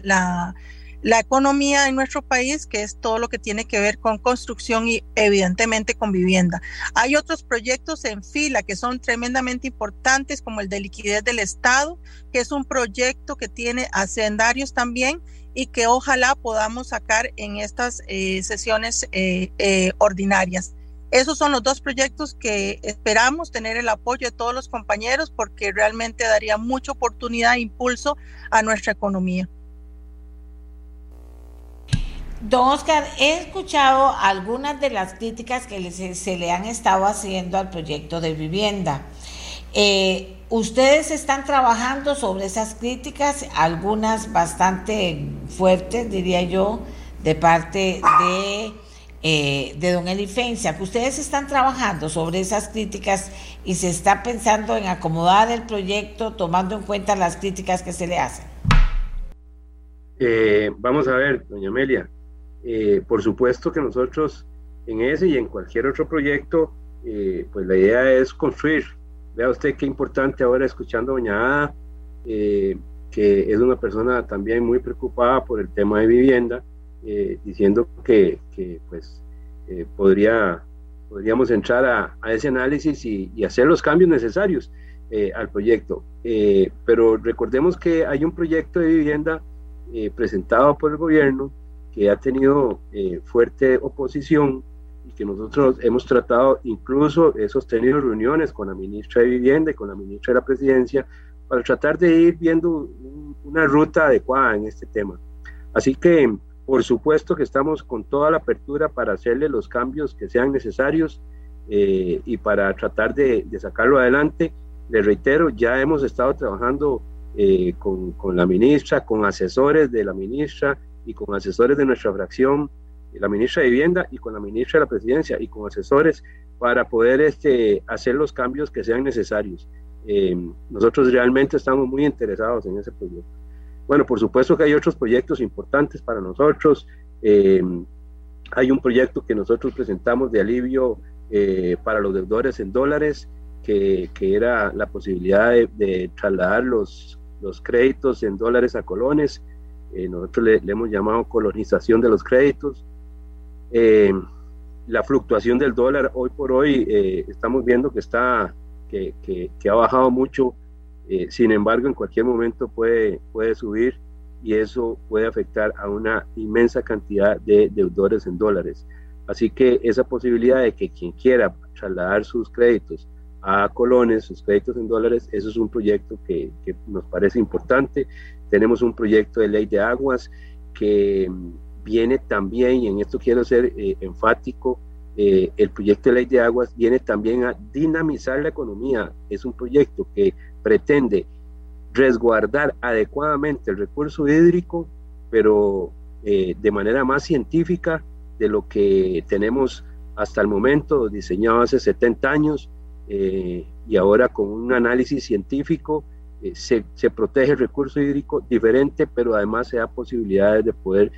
economía en nuestro país, que es todo lo que tiene que ver con construcción y evidentemente con vivienda. Hay otros proyectos en fila que son tremendamente importantes, como el de liquidez del Estado, que es un proyecto que tiene hacendarios también y que ojalá podamos sacar en estas eh, sesiones eh, ordinarias. Esos son los dos proyectos que esperamos tener el apoyo de todos los compañeros porque realmente daría mucha oportunidad e impulso a nuestra economía.
Don Oscar, he escuchado algunas de las críticas que se le han estado haciendo al proyecto de vivienda. Eh, ustedes están trabajando sobre esas críticas, algunas bastante fuertes, diría yo, de parte de eh, de don Elifencia, que ustedes están trabajando sobre esas críticas y se está pensando en acomodar el proyecto tomando en cuenta las críticas que se le hacen.
Eh, vamos a ver, doña Amelia, eh, por supuesto que nosotros en ese y en cualquier otro proyecto, pues la idea es construir. Vea usted qué importante ahora escuchando a doña Ada, que es una persona también muy preocupada por el tema de vivienda eh, diciendo que, pues eh, podría, podríamos entrar a, ese análisis y, hacer los cambios necesarios eh, al proyecto. pero recordemos que hay un proyecto de vivienda presentado por el gobierno que ha tenido fuerte oposición y que nosotros hemos tratado, incluso he sostenido reuniones con la ministra de Vivienda y con la ministra de la Presidencia para tratar de ir viendo una ruta adecuada en este tema. Así que por supuesto que estamos con toda la apertura para hacerle los cambios que sean necesarios eh, y para tratar de, sacarlo adelante. Le reitero, ya hemos estado trabajando eh, con, con, la ministra, con asesores de la ministra y con asesores de nuestra fracción, la ministra de Vivienda y con la ministra de la Presidencia y con asesores para poder este, hacer los cambios que sean necesarios. Eh, nosotros realmente estamos muy interesados en ese proyecto. Bueno, por supuesto que hay otros proyectos importantes para nosotros. Eh, hay un proyecto que nosotros presentamos de alivio eh, para los deudores en dólares, que, era la posibilidad de, trasladar los, los, créditos en dólares a colones. Eh, nosotros le, hemos llamado colonización de los créditos. la fluctuación del dólar hoy por hoy estamos viendo que está que, que ha bajado mucho eh, sin embargo, en cualquier momento puede, puede subir y eso puede afectar a una inmensa cantidad de deudores en dólares. Así que esa posibilidad de que quien quiera trasladar sus créditos a colones, sus créditos en dólares, eso es un proyecto que, nos parece importante. Tenemos un proyecto de ley de aguas que viene también, y en esto quiero ser eh, enfático, eh, el proyecto de ley de aguas viene también a dinamizar la economía. Es un proyecto que pretende resguardar adecuadamente el recurso hídrico, pero eh, de manera más científica de lo que tenemos hasta el momento, diseñado hace 70 años, eh, y ahora con un análisis científico eh, se, se, protege el recurso hídrico diferente, pero además se da posibilidades de poder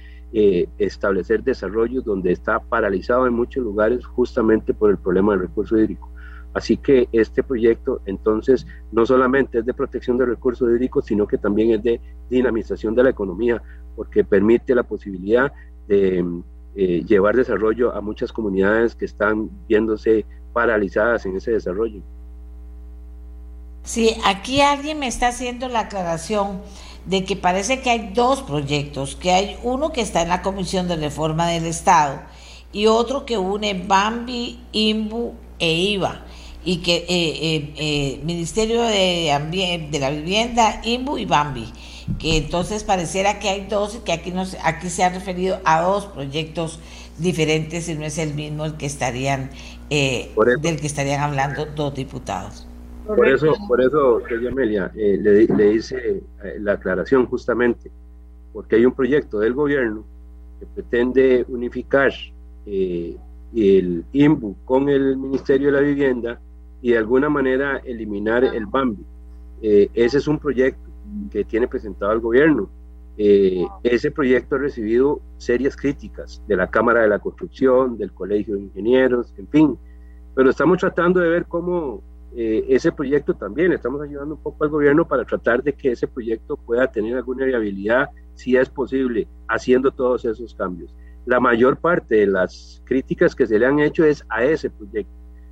establecer desarrollos donde está paralizado en muchos lugares justamente por el problema del recurso hídrico. Así que este proyecto entonces no solamente es de protección de recursos hídricos, sino que también es de dinamización de la economía, porque permite la posibilidad de eh, llevar desarrollo a muchas comunidades que están viéndose paralizadas en ese desarrollo.
Sí, aquí alguien me está haciendo la aclaración de que parece que hay dos proyectos, que hay uno que está en la Comisión de Reforma del Estado y otro que une Bambi, Imbu e IVA y que eh, eh, eh, Ministerio de, de la Vivienda, IMBU y BAMBI, que entonces pareciera que hay dos y que aquí, nos, aquí se ha referido a dos proyectos diferentes y no es el mismo el que estarían del que estarían hablando dos diputados.
Por eso, por eso, Amelia, le, le hice la aclaración justamente, porque hay un proyecto del gobierno que pretende unificar el IMBU con el Ministerio de la Vivienda y de alguna manera eliminar el BAMBI. Eh, ese es un proyecto que tiene presentado el gobierno. eh, ese proyecto ha recibido serias críticas de la Cámara de la Construcción, del Colegio de Ingenieros, en fin, pero estamos tratando de ver cómo eh, ese proyecto también, estamos ayudando un poco al gobierno para tratar de que ese proyecto pueda tener alguna viabilidad, si es posible, haciendo todos esos cambios. La mayor parte de las críticas que se le han hecho es a ese proyecto,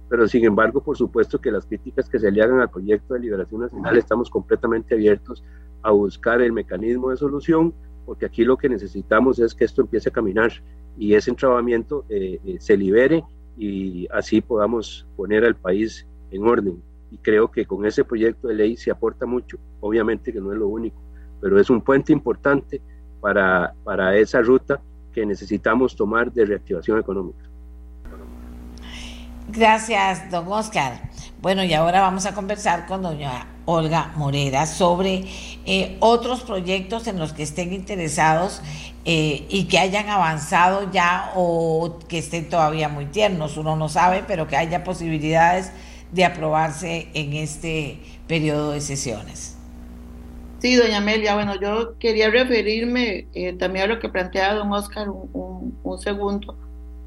pero sin embargo, por supuesto que las críticas que se le hagan al proyecto de liberación nacional estamos completamente abiertos a buscar el mecanismo de solución, porque aquí lo que necesitamos es que esto empiece a caminar y ese entrabamiento eh, eh, se libere y así podamos poner al país en orden. Y creo que con ese proyecto de ley se aporta mucho, obviamente que no es lo único, pero es un puente importante para, para esa ruta que necesitamos tomar de reactivación económica.
Gracias, don Oscar. Bueno, y ahora vamos a conversar con doña Olga Morera sobre eh, otros proyectos en los que estén interesados eh, y que hayan avanzado ya o que estén todavía muy tiernos. Uno no sabe, pero que haya posibilidades de aprobarse en este periodo de sesiones.
Sí, doña Amelia, bueno, yo quería referirme eh, también a lo que planteaba don Oscar un, un segundo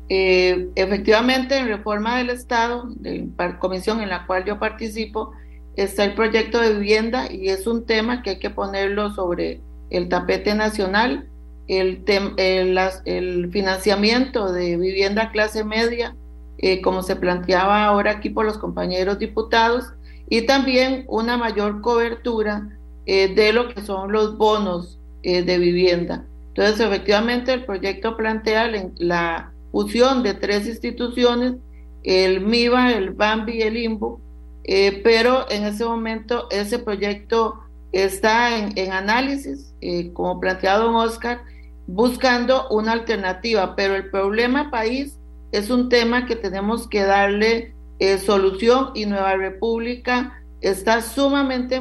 eh, efectivamente, en reforma del Estado, de comisión en la cual yo participo, está el proyecto de vivienda y es un tema que hay que ponerlo sobre el tapete nacional, el, el, financiamiento de vivienda clase media, eh, como se planteaba ahora aquí por los compañeros diputados, y también una mayor cobertura eh, de lo que son los bonos de vivienda. Entonces, efectivamente, el proyecto plantea la fusión de tres instituciones, el MIBA, el BAMBI y el IMBO, eh, pero en ese momento ese proyecto está en, análisis, eh, como planteado en Oscar, buscando una alternativa, pero el problema país es un tema que tenemos que darle eh, solución y Nueva República está sumamente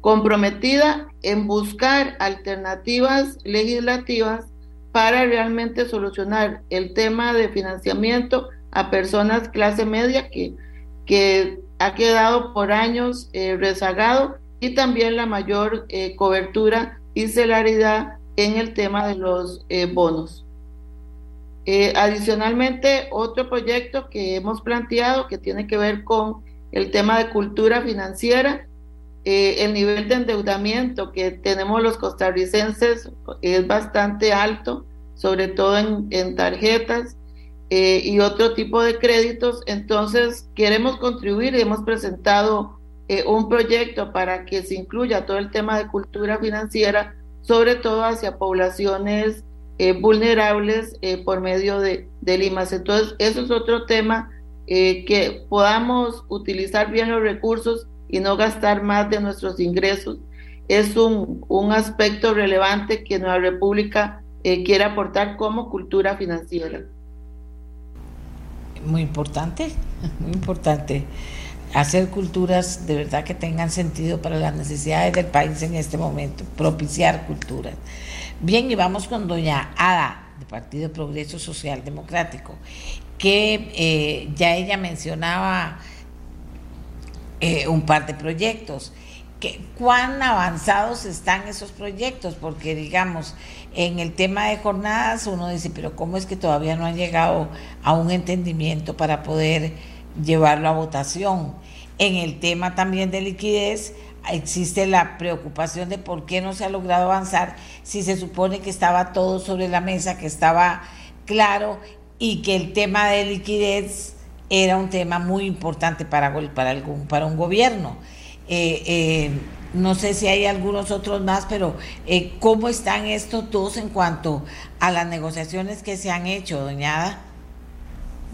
comprometida en buscar alternativas legislativas para realmente solucionar el tema de financiamiento a personas clase media que, que ha quedado por años eh, rezagado y también la mayor eh, cobertura y celaridad en el tema de los eh, bonos. adicionalmente, otro proyecto que hemos planteado que tiene que ver con el tema de cultura financiera, el nivel de endeudamiento que tenemos los costarricenses es bastante alto sobre todo en, tarjetas eh, y otro tipo de créditos. Entonces, queremos contribuir y hemos presentado eh, un proyecto para que se incluya todo el tema de cultura financiera, sobre todo hacia poblaciones eh, vulnerables por medio de, de Limas. Entonces, eso es otro tema que podamos utilizar bien los recursos y no gastar más de nuestros ingresos. Es un, un aspecto relevante que Nueva República eh, quiere aportar como cultura financiera.
Muy importante, *laughs* muy importante. Hacer culturas de verdad que tengan sentido para las necesidades del país en este momento, propiciar culturas. Bien, y vamos con doña Ada, del Partido Progreso Social Democrático, que eh, ya ella mencionaba eh, un par de proyectos. ¿Cuán avanzados están esos proyectos? Porque digamos, en el tema de jornadas uno dice, pero ¿cómo es que todavía no han llegado a un entendimiento para poder llevarlo a votación? En el tema también de liquidez existe la preocupación de por qué no se ha logrado avanzar si se supone que estaba todo sobre la mesa, que estaba claro y que el tema de liquidez era un tema muy importante para, para, algún, para un gobierno. Eh, eh, no sé si hay algunos otros más, pero eh, ¿cómo están estos dos en cuanto a las negociaciones que se han hecho, doñada?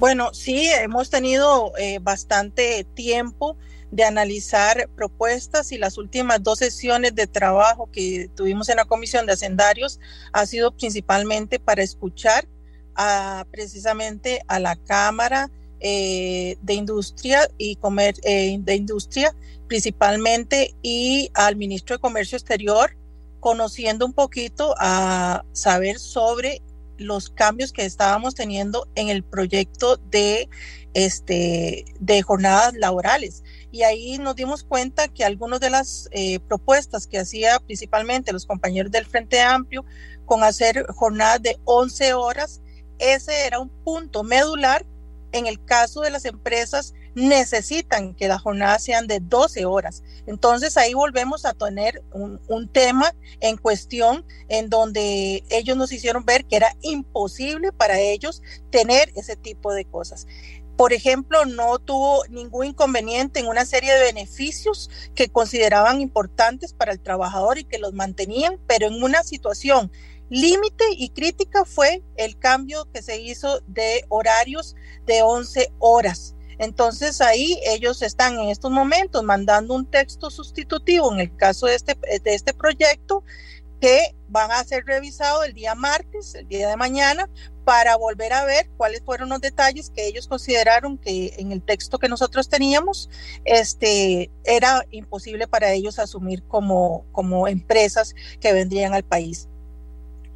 Bueno, sí, hemos tenido eh, bastante tiempo de analizar propuestas y las últimas dos sesiones de trabajo que tuvimos en la Comisión de Hacendarios ha sido principalmente para escuchar a, precisamente a la Cámara eh, de Industria y Comer de Industria principalmente y al ministro de Comercio Exterior, conociendo un poquito a saber sobre los cambios que estábamos teniendo en el proyecto de este de jornadas laborales. y ahí nos dimos cuenta que algunas de las eh, propuestas que hacía principalmente los compañeros del Frente Amplio con hacer jornadas de 11 horas, ese era un punto medular en el caso de las empresas necesitan que las jornadas sean de 12 horas. Entonces ahí volvemos a tener un, un, tema en cuestión en donde ellos nos hicieron ver que era imposible para ellos tener ese tipo de cosas. Por ejemplo, no tuvo ningún inconveniente en una serie de beneficios que consideraban importantes para el trabajador y que los mantenían, pero en una situación límite y crítica fue el cambio que se hizo de horarios de 11 horas. Entonces ahí ellos están en estos momentos mandando un texto sustitutivo en el caso de este, de este proyecto que van a ser revisados el día martes, el día de mañana, para volver a ver cuáles fueron los detalles que ellos consideraron que en el texto que nosotros teníamos este, era imposible para ellos asumir como, como empresas que vendrían al país.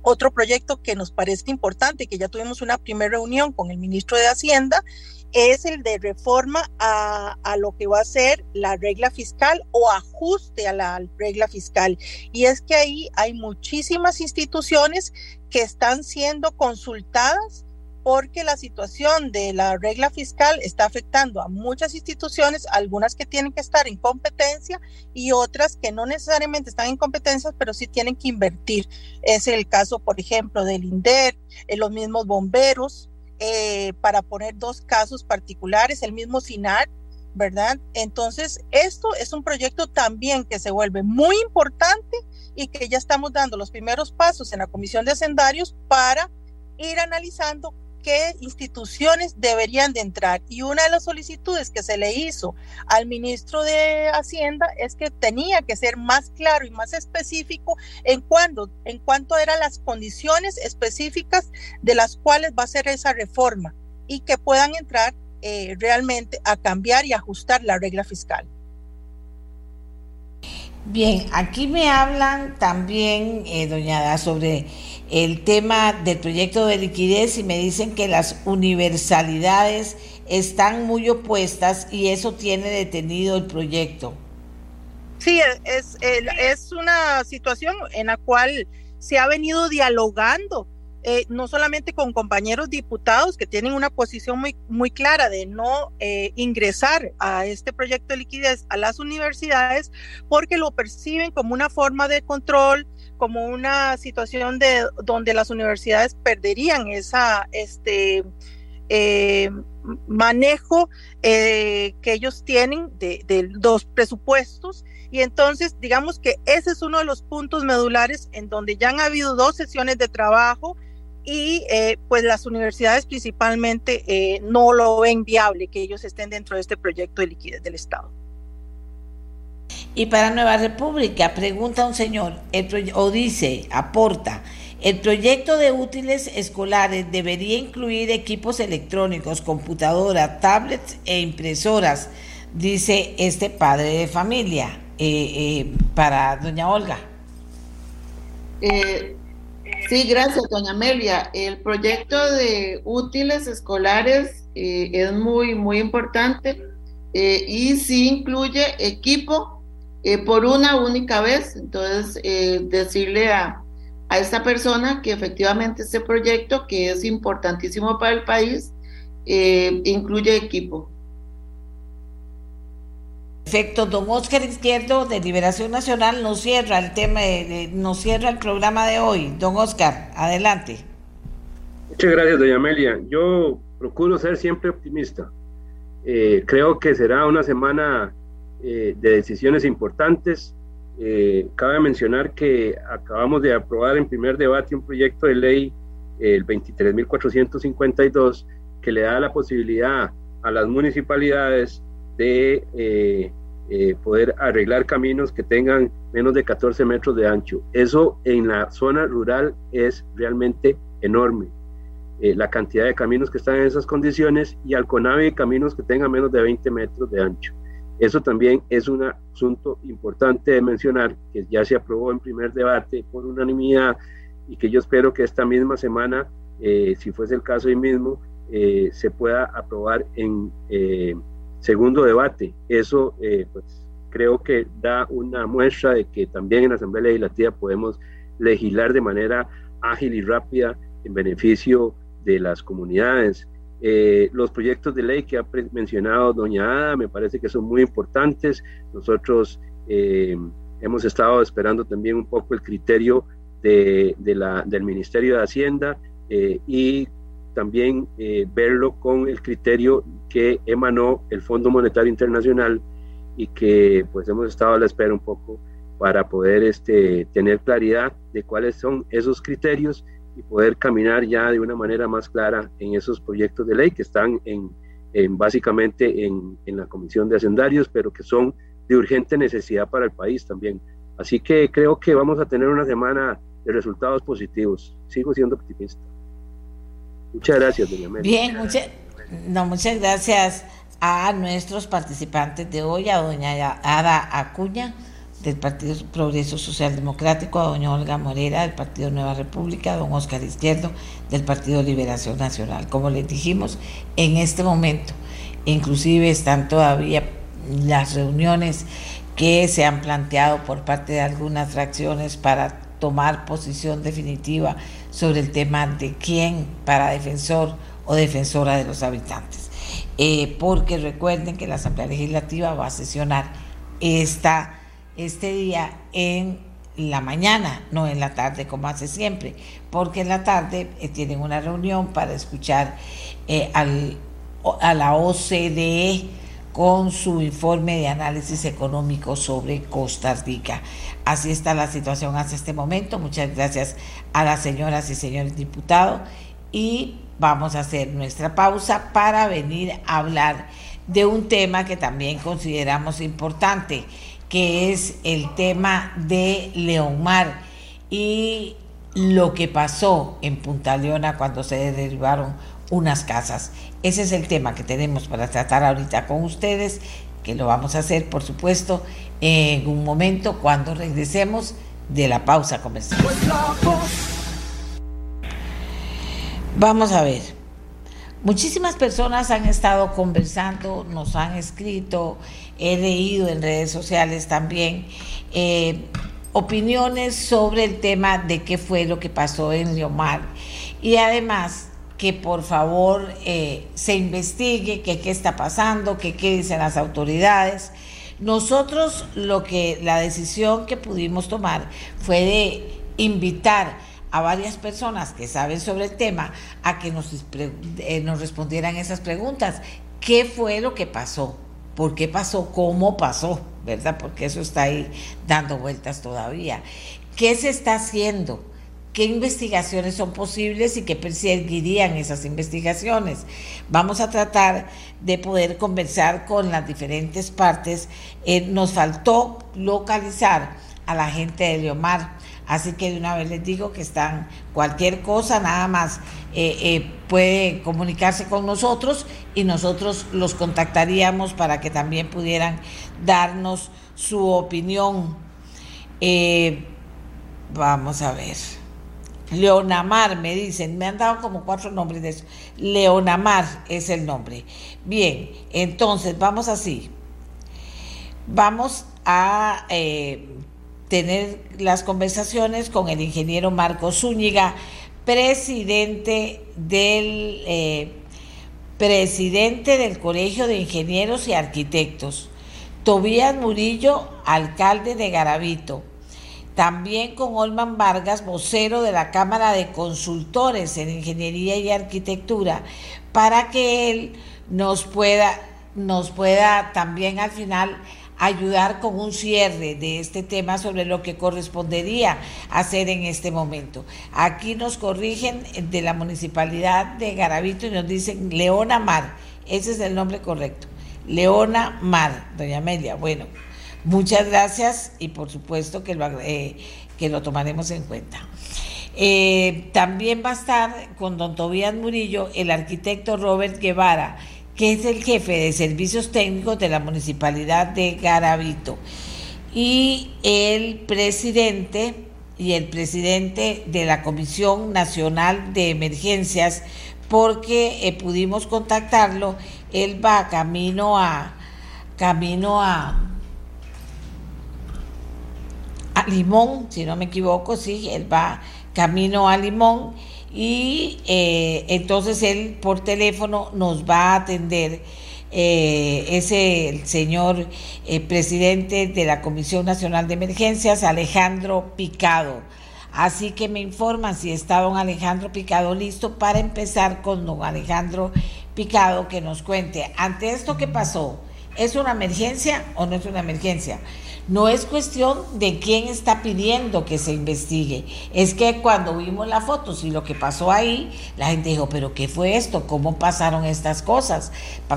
Otro proyecto que nos parece importante, que ya tuvimos una primera reunión con el ministro de Hacienda, es el de reforma a, a, lo que va a ser la regla fiscal o ajuste a la regla fiscal. Y es que ahí hay muchísimas instituciones que están siendo consultadas porque la situación de la regla fiscal está afectando a muchas instituciones, algunas que tienen que estar en competencia y otras que no necesariamente están en competencias, pero sí tienen que invertir. Es el caso, por ejemplo, del INDER, eh, los mismos bomberos, eh, para poner dos casos particulares, el mismo SINAR, ¿verdad? Entonces, esto es un proyecto también que se vuelve muy importante y que ya estamos dando los primeros pasos en la Comisión de Hacendarios para ir analizando qué instituciones deberían de entrar. Y una de las solicitudes que se le hizo al ministro de Hacienda es que tenía que ser más claro y más específico en, cuando, en cuanto eran las condiciones específicas de las cuales va a ser esa reforma y que puedan entrar eh, realmente a cambiar y ajustar la regla fiscal.
Bien, aquí me hablan también, eh, doña sobre el tema del proyecto de liquidez y me dicen que las universalidades están muy opuestas y eso tiene detenido el proyecto.
Sí, es, es una situación en la cual se ha venido dialogando eh, no solamente con compañeros diputados que tienen una posición muy, muy clara de no eh, ingresar a este proyecto de liquidez a las universidades porque lo perciben como una forma de control, como una situación de donde las universidades perderían esa este eh, manejo que ellos tienen de, de los presupuestos y entonces digamos que ese es uno de los puntos medulares en donde ya han habido dos sesiones de trabajo y eh, pues las universidades principalmente eh, no lo ven viable que ellos estén dentro de este proyecto de liquidez del Estado.
Y para Nueva República, pregunta un señor, o dice, aporta, el proyecto de útiles escolares debería incluir equipos electrónicos, computadoras, tablets e impresoras, dice este padre de familia, eh, para doña Olga.
Sí, gracias, doña Amelia. El proyecto de útiles escolares eh, es muy, muy importante eh, y sí incluye equipo eh, por una única vez. Entonces, decirle a, a esta persona que efectivamente este proyecto, que es importantísimo para el país, incluye equipo.
Perfecto, don Oscar Izquierdo de Liberación Nacional nos cierra el tema, de, nos cierra el programa de hoy. Don Oscar, adelante.
Muchas gracias, doña Amelia. Yo procuro ser siempre optimista. Eh, creo que será una semana eh, de decisiones importantes. Eh, cabe mencionar que acabamos de aprobar en primer debate un proyecto de ley, el 23.452, que le da la posibilidad a las municipalidades de eh, eh, poder arreglar caminos que tengan menos de 14 metros de ancho. Eso en la zona rural es realmente enorme. Eh, la cantidad de caminos que están en esas condiciones y al CONAVI caminos que tengan menos de 20 metros de ancho. Eso también es un asunto importante de mencionar, que ya se aprobó en primer debate por unanimidad y que yo espero que esta misma semana, si fuese el caso hoy mismo, se pueda aprobar en segundo debate. Eso pues creo que da una muestra de que también en la Asamblea Legislativa podemos legislar de manera ágil y rápida en beneficio de las comunidades. Eh, los proyectos de ley que ha mencionado doña Ada me parece que son muy importantes. Nosotros eh, hemos estado esperando también un poco el criterio de, la, del Ministerio de Hacienda eh, y también verlo con el criterio que emanó el Fondo Monetario Internacional y que pues hemos estado a la espera un poco para poder este, tener claridad de cuáles son esos criterios y poder caminar ya de una manera más clara en esos proyectos de ley que están en, en básicamente en, en, la Comisión de Hacendarios, pero que son de urgente necesidad para el país también. Así que creo que vamos a tener una semana de resultados positivos. Sigo siendo optimista. Muchas gracias, doña Mel.
Bien, no, muchas gracias a nuestros participantes de hoy, a doña Ada Acuña del Partido Progreso Social Democrático, a doña Olga Morera del Partido Nueva República, a don Oscar Izquierdo del Partido Liberación Nacional. Como les dijimos, en este momento, inclusive están todavía las reuniones que se han planteado por parte de algunas fracciones para tomar posición definitiva sobre el tema de quién para defensor o defensora de los habitantes. Eh, porque recuerden que la Asamblea Legislativa va a sesionar esta este día en la mañana, no en la tarde como hace siempre, porque en la tarde eh, tienen una reunión para escuchar eh, a la OCDE con su informe de análisis económico sobre Costa Rica. Así está la situación hasta este momento. Muchas gracias a las señoras y señores diputados y vamos a hacer nuestra pausa para venir a hablar de un tema que también consideramos importante que es el tema de Leomar y lo que pasó en Punta Leona cuando se derribaron unas casas. Ese es el tema que tenemos para tratar ahorita con ustedes, que lo vamos a hacer, por supuesto, en un momento cuando regresemos de la pausa comercial. Vamos a ver. Muchísimas personas han estado conversando, nos han escrito, he leído en redes sociales también eh, opiniones sobre el tema de qué fue lo que pasó en Leomar y además que por favor eh, se investigue qué está pasando, que qué dicen las autoridades. Nosotros lo que la decisión que pudimos tomar fue de invitar a varias personas que saben sobre el tema a que nos, eh, nos respondieran esas preguntas. ¿Qué fue lo que pasó? Por qué pasó, cómo pasó, ¿verdad? Porque eso está ahí dando vueltas todavía. ¿Qué se está haciendo? ¿Qué investigaciones son posibles y qué perseguirían esas investigaciones? Vamos a tratar de poder conversar con las diferentes partes. Eh, nos faltó localizar a la gente de Leomar Así que de una vez les digo que están cualquier cosa, nada más eh, eh, puede comunicarse con nosotros y nosotros los contactaríamos para que también pudieran darnos su opinión. Eh, vamos a ver. Leonamar, me dicen, me han dado como cuatro nombres de eso. Leonamar es el nombre. Bien, entonces vamos así. Vamos a tener las conversaciones con el ingeniero Marco Zúñiga, presidente del, eh, presidente del Colegio de Ingenieros y Arquitectos, Tobías Murillo, alcalde de Garavito, también con Olman Vargas, vocero de la Cámara de Consultores en Ingeniería y Arquitectura, para que él nos pueda, nos pueda también al final ayudar con un cierre de este tema sobre lo que correspondería hacer en este momento. Aquí nos corrigen de la municipalidad de Garavito y nos dicen Leona Mar, ese es el nombre correcto, Leona Mar, doña Amelia. Bueno, muchas gracias y por supuesto que lo, eh, que lo tomaremos en cuenta. Eh, también va a estar con don Tobías Murillo el arquitecto Robert Guevara, que es el jefe de servicios técnicos de la municipalidad de Garavito, y el presidente y el presidente de la Comisión Nacional de Emergencias, porque eh, pudimos contactarlo él va camino a camino a a Limón, si no me equivoco, sí, él va camino a Limón y eh, entonces él por teléfono nos va a atender. Eh, ese el señor eh, presidente de la Comisión Nacional de Emergencias, Alejandro Picado. Así que me informan si está don Alejandro Picado listo para empezar con don Alejandro Picado que nos cuente, ante esto que pasó, ¿es una emergencia o no es una emergencia? No es cuestión de quién está pidiendo que se investigue. Es que cuando vimos las fotos y lo que pasó ahí, la gente dijo, pero ¿qué fue esto? ¿Cómo pasaron estas cosas?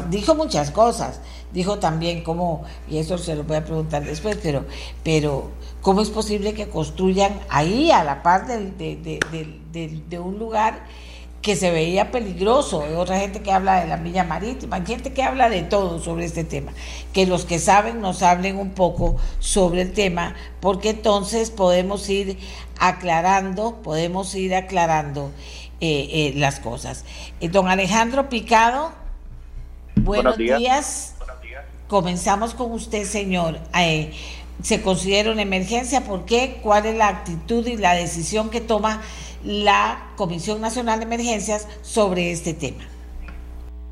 Dijo muchas cosas. Dijo también cómo, y eso se lo voy a preguntar después, pero, pero ¿cómo es posible que construyan ahí a la par de, de un lugar? Que se veía peligroso, hay otra gente que habla de la milla marítima, hay gente que habla de todo sobre este tema, que los que saben nos hablen un poco sobre el tema, porque entonces podemos ir aclarando, podemos ir aclarando eh, eh, las cosas. Eh, don Alejandro Picado, buenos, días. Comenzamos con usted, señor. ¿Se considera una emergencia? ¿Por qué? ¿Cuál es la actitud y la decisión que toma? La Comisión Nacional de Emergencias sobre este tema.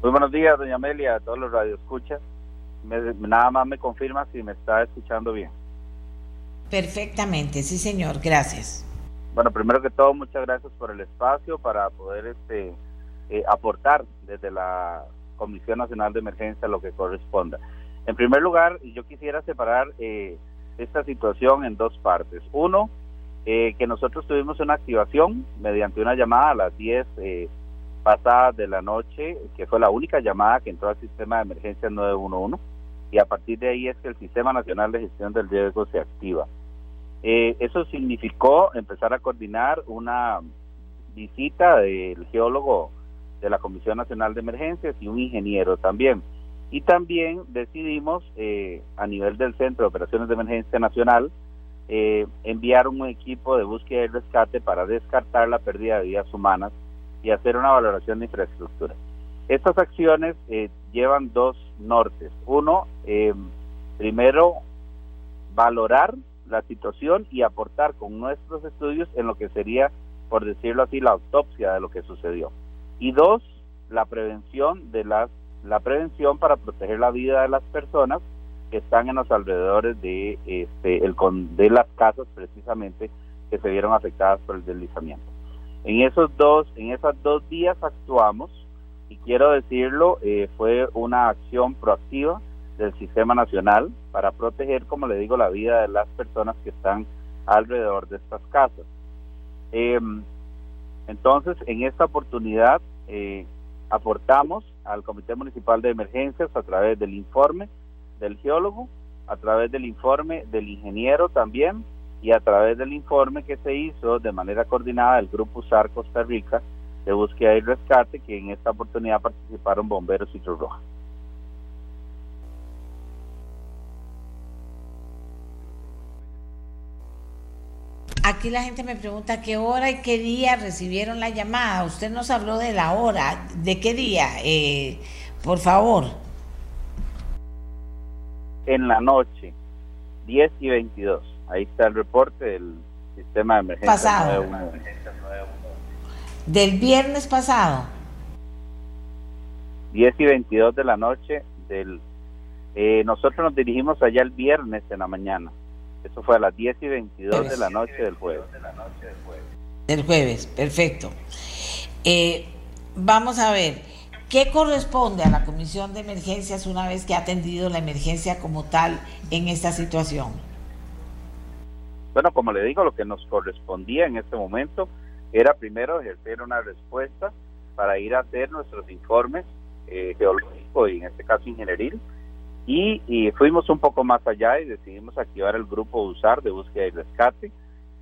Muy buenos días, doña Amelia, a todos los radioescuchas. nada más me confirma si me está escuchando bien.
Perfectamente, sí señor, gracias.
Bueno, primero que todo, muchas gracias por el espacio para poder este eh, aportar desde la Comisión Nacional de Emergencia lo que corresponda. En primer lugar, yo quisiera separar eh, esta situación en dos partes. Uno, eh, que nosotros tuvimos una activación mediante una llamada a las 10 eh, pasadas de la noche, que fue la única llamada que entró al sistema de emergencia 911, y a partir de ahí es que el Sistema Nacional de Gestión del Riesgo se activa. Eh, eso significó empezar a coordinar una visita del geólogo de la Comisión Nacional de Emergencias y un ingeniero también. Y también decidimos, eh, a nivel del Centro de Operaciones de Emergencia Nacional, eh, enviaron un equipo de búsqueda y rescate para descartar la pérdida de vidas humanas y hacer una valoración de infraestructura. Estas acciones eh, llevan dos nortes. Uno, eh, primero, valorar la situación y aportar con nuestros estudios en lo que sería, por decirlo así, la autopsia de lo que sucedió. Y dos, la prevención de las la prevención para proteger la vida de las personas que están en los alrededores de este el de las casas precisamente que se vieron afectadas por el deslizamiento. En esos dos en esas dos días actuamos y quiero decirlo eh, fue una acción proactiva del sistema nacional para proteger, como le digo, la vida de las personas que están alrededor de estas casas. Em, entonces, en esta oportunidad eh, aportamos al Comité Municipal de Emergencias a través del informe del geólogo, a través del informe del ingeniero también y a través del informe que se hizo de manera coordinada del Grupo USAR Costa Rica de búsqueda y rescate, que en esta oportunidad participaron bomberos y Cruz Roja.
Aquí la gente me pregunta qué hora y qué día recibieron la llamada. Usted nos habló de la hora. ¿De qué día? Eh, por favor
en la noche, 10 y 22. Ahí está el reporte del sistema de emergencia pasado.
Del viernes pasado.
10 y 22 de la noche del... Eh, nosotros nos dirigimos allá el viernes en la mañana. Eso fue a las 10 y 22 de la noche del jueves.
Del jueves, perfecto. Eh, vamos a ver. ¿Qué corresponde a la Comisión de Emergencias una vez que ha atendido la emergencia como tal en esta situación?
Bueno, como le digo, lo que nos correspondía en este momento era primero ejercer una respuesta para ir a hacer nuestros informes eh, geológicos y en este caso ingenieril y, fuimos un poco más allá y decidimos activar el grupo USAR de búsqueda y rescate.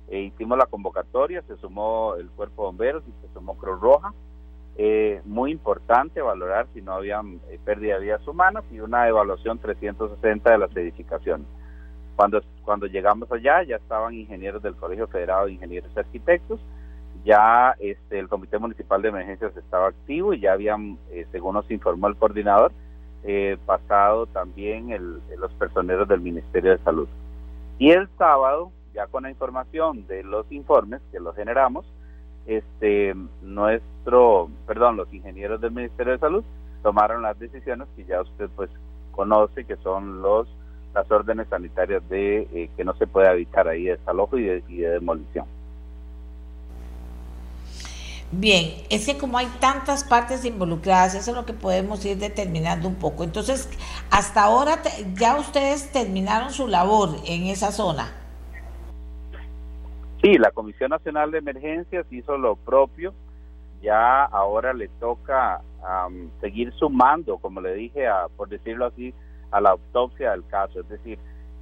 E hicimos la convocatoria, se sumó el cuerpo de bomberos y se sumó Cruz Roja eh, muy importante valorar si no había eh, pérdida de vidas humanas y una evaluación 360 de las edificaciones. Cuando, cuando llegamos allá ya estaban ingenieros del Colegio Federado de Ingenieros y Arquitectos, ya este, el Comité Municipal de Emergencias estaba activo y ya habían, eh, según nos informó el coordinador, eh, pasado también los personeros del Ministerio de Salud. Y el sábado, ya con la información de los informes que los generamos, este nuestro, perdón, los ingenieros del Ministerio de Salud tomaron las decisiones que ya usted pues conoce, que son los las órdenes sanitarias de eh, que no se puede habitar ahí desalojo y de, y de demolición.
Bien, es que como hay tantas partes involucradas, eso es lo que podemos ir determinando un poco. Entonces, hasta ahora ya ustedes terminaron su labor en esa zona.
Sí, la Comisión Nacional de Emergencias hizo lo propio. Ya ahora le toca seguir sumando, como le dije, a, por decirlo así, a la autopsia del caso. Es decir,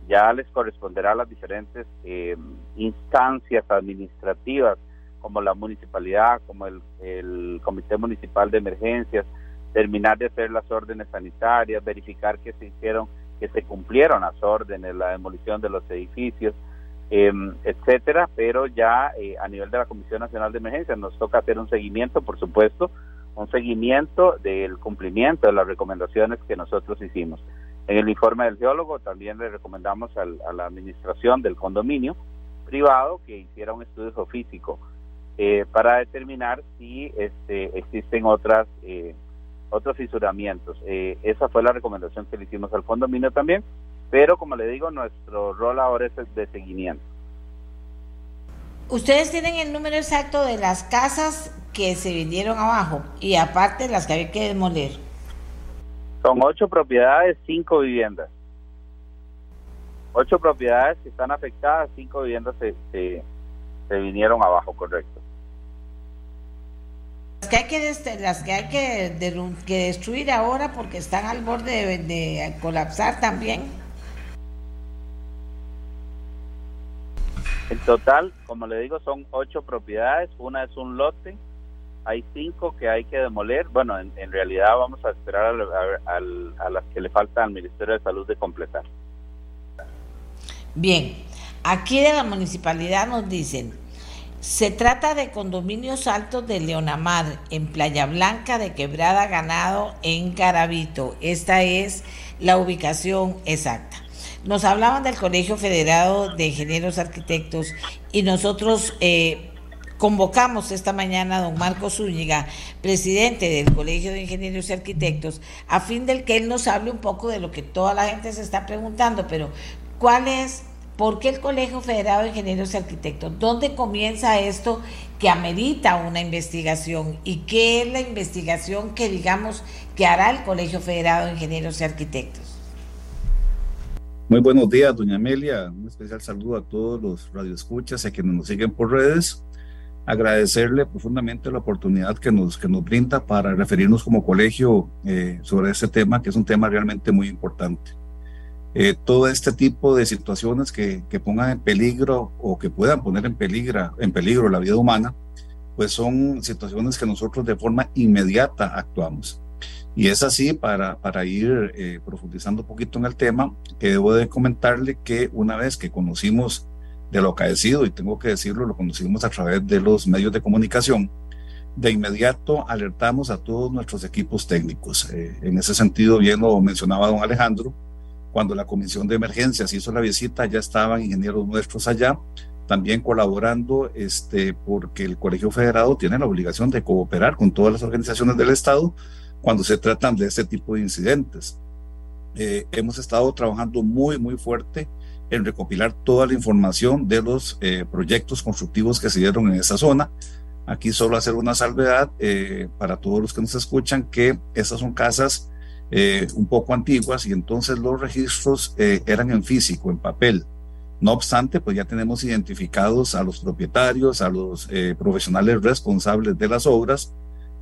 ya les corresponderá a las diferentes eh, instancias administrativas como la municipalidad, como el, el Comité Municipal de Emergencias, terminar de hacer las órdenes sanitarias, verificar que se hicieron, que se cumplieron las órdenes, la demolición de los edificios, eh, etcétera, pero ya eh, a nivel de la Comisión Nacional de Emergencias nos toca hacer un seguimiento, por supuesto, un seguimiento del cumplimiento de las recomendaciones que nosotros hicimos. En el informe del geólogo también le recomendamos a la administración del condominio privado que hiciera un estudio geofísico eh, para determinar si este, existen otras eh, otros fisuramientos. Eh, esa fue la recomendación que le hicimos al condominio también, pero como le digo, nuestro rol ahora es de seguimiento.
Ustedes tienen el número exacto de las casas que se vinieron abajo y aparte las que hay que demoler.
Son ocho propiedades, cinco viviendas. Ocho propiedades que están afectadas, cinco viviendas se, se vinieron abajo, correcto.
Las que hay que, las que, hay que, que destruir ahora porque están al borde de, colapsar también.
En total, como le digo, son ocho propiedades. Una es un lote. Hay cinco que hay que demoler. Bueno, en, realidad vamos a esperar a, a las que le falta al Ministerio de Salud de completar.
Bien, aquí de la municipalidad nos dicen, se trata de condominios altos de Leonamar, en Playa Blanca de Quebrada Ganado, en Carabito. Esta es la ubicación exacta. Nos hablaban del Colegio Federado de Ingenieros Arquitectos y nosotros eh, convocamos esta mañana a don Marco Zúñiga, presidente del Colegio de Ingenieros y Arquitectos, a fin del que él nos hable un poco de lo que toda la gente se está preguntando, pero ¿cuál es ¿Por qué el Colegio Federado de Ingenieros y Arquitectos? ¿Dónde comienza esto que amerita una investigación? ¿Y qué es la investigación que digamos que hará el Colegio Federado de Ingenieros y Arquitectos?
Muy buenos días, doña Amelia. Un especial saludo a todos los radioescuchas y a quienes nos siguen por redes. Agradecerle profundamente la oportunidad que nos, que nos brinda para referirnos como colegio eh, sobre este tema, que es un tema realmente muy importante. Eh, todo este tipo de situaciones que, que, pongan en peligro o que puedan poner en peligro, en peligro la vida humana, pues son situaciones que nosotros de forma inmediata actuamos. Y es así para, para ir eh, profundizando un poquito en el tema, que debo de comentarle que una vez que conocimos de lo acaecido, y tengo que decirlo, lo conocimos a través de los medios de comunicación, de inmediato alertamos a todos nuestros equipos técnicos. Eh, en ese sentido, bien lo mencionaba don Alejandro, cuando la Comisión de Emergencias hizo la visita, ya estaban ingenieros nuestros allá, también colaborando, este, porque el Colegio Federado tiene la obligación de cooperar con todas las organizaciones del Estado cuando se tratan de este tipo de incidentes. Eh, hemos estado trabajando muy, muy fuerte en recopilar toda la información de los eh, proyectos constructivos que se dieron en esa zona. Aquí solo hacer una salvedad eh, para todos los que nos escuchan que esas son casas eh, un poco antiguas y entonces los registros eh, eran en físico, en papel. No obstante, pues ya tenemos identificados a los propietarios, a los eh, profesionales responsables de las obras.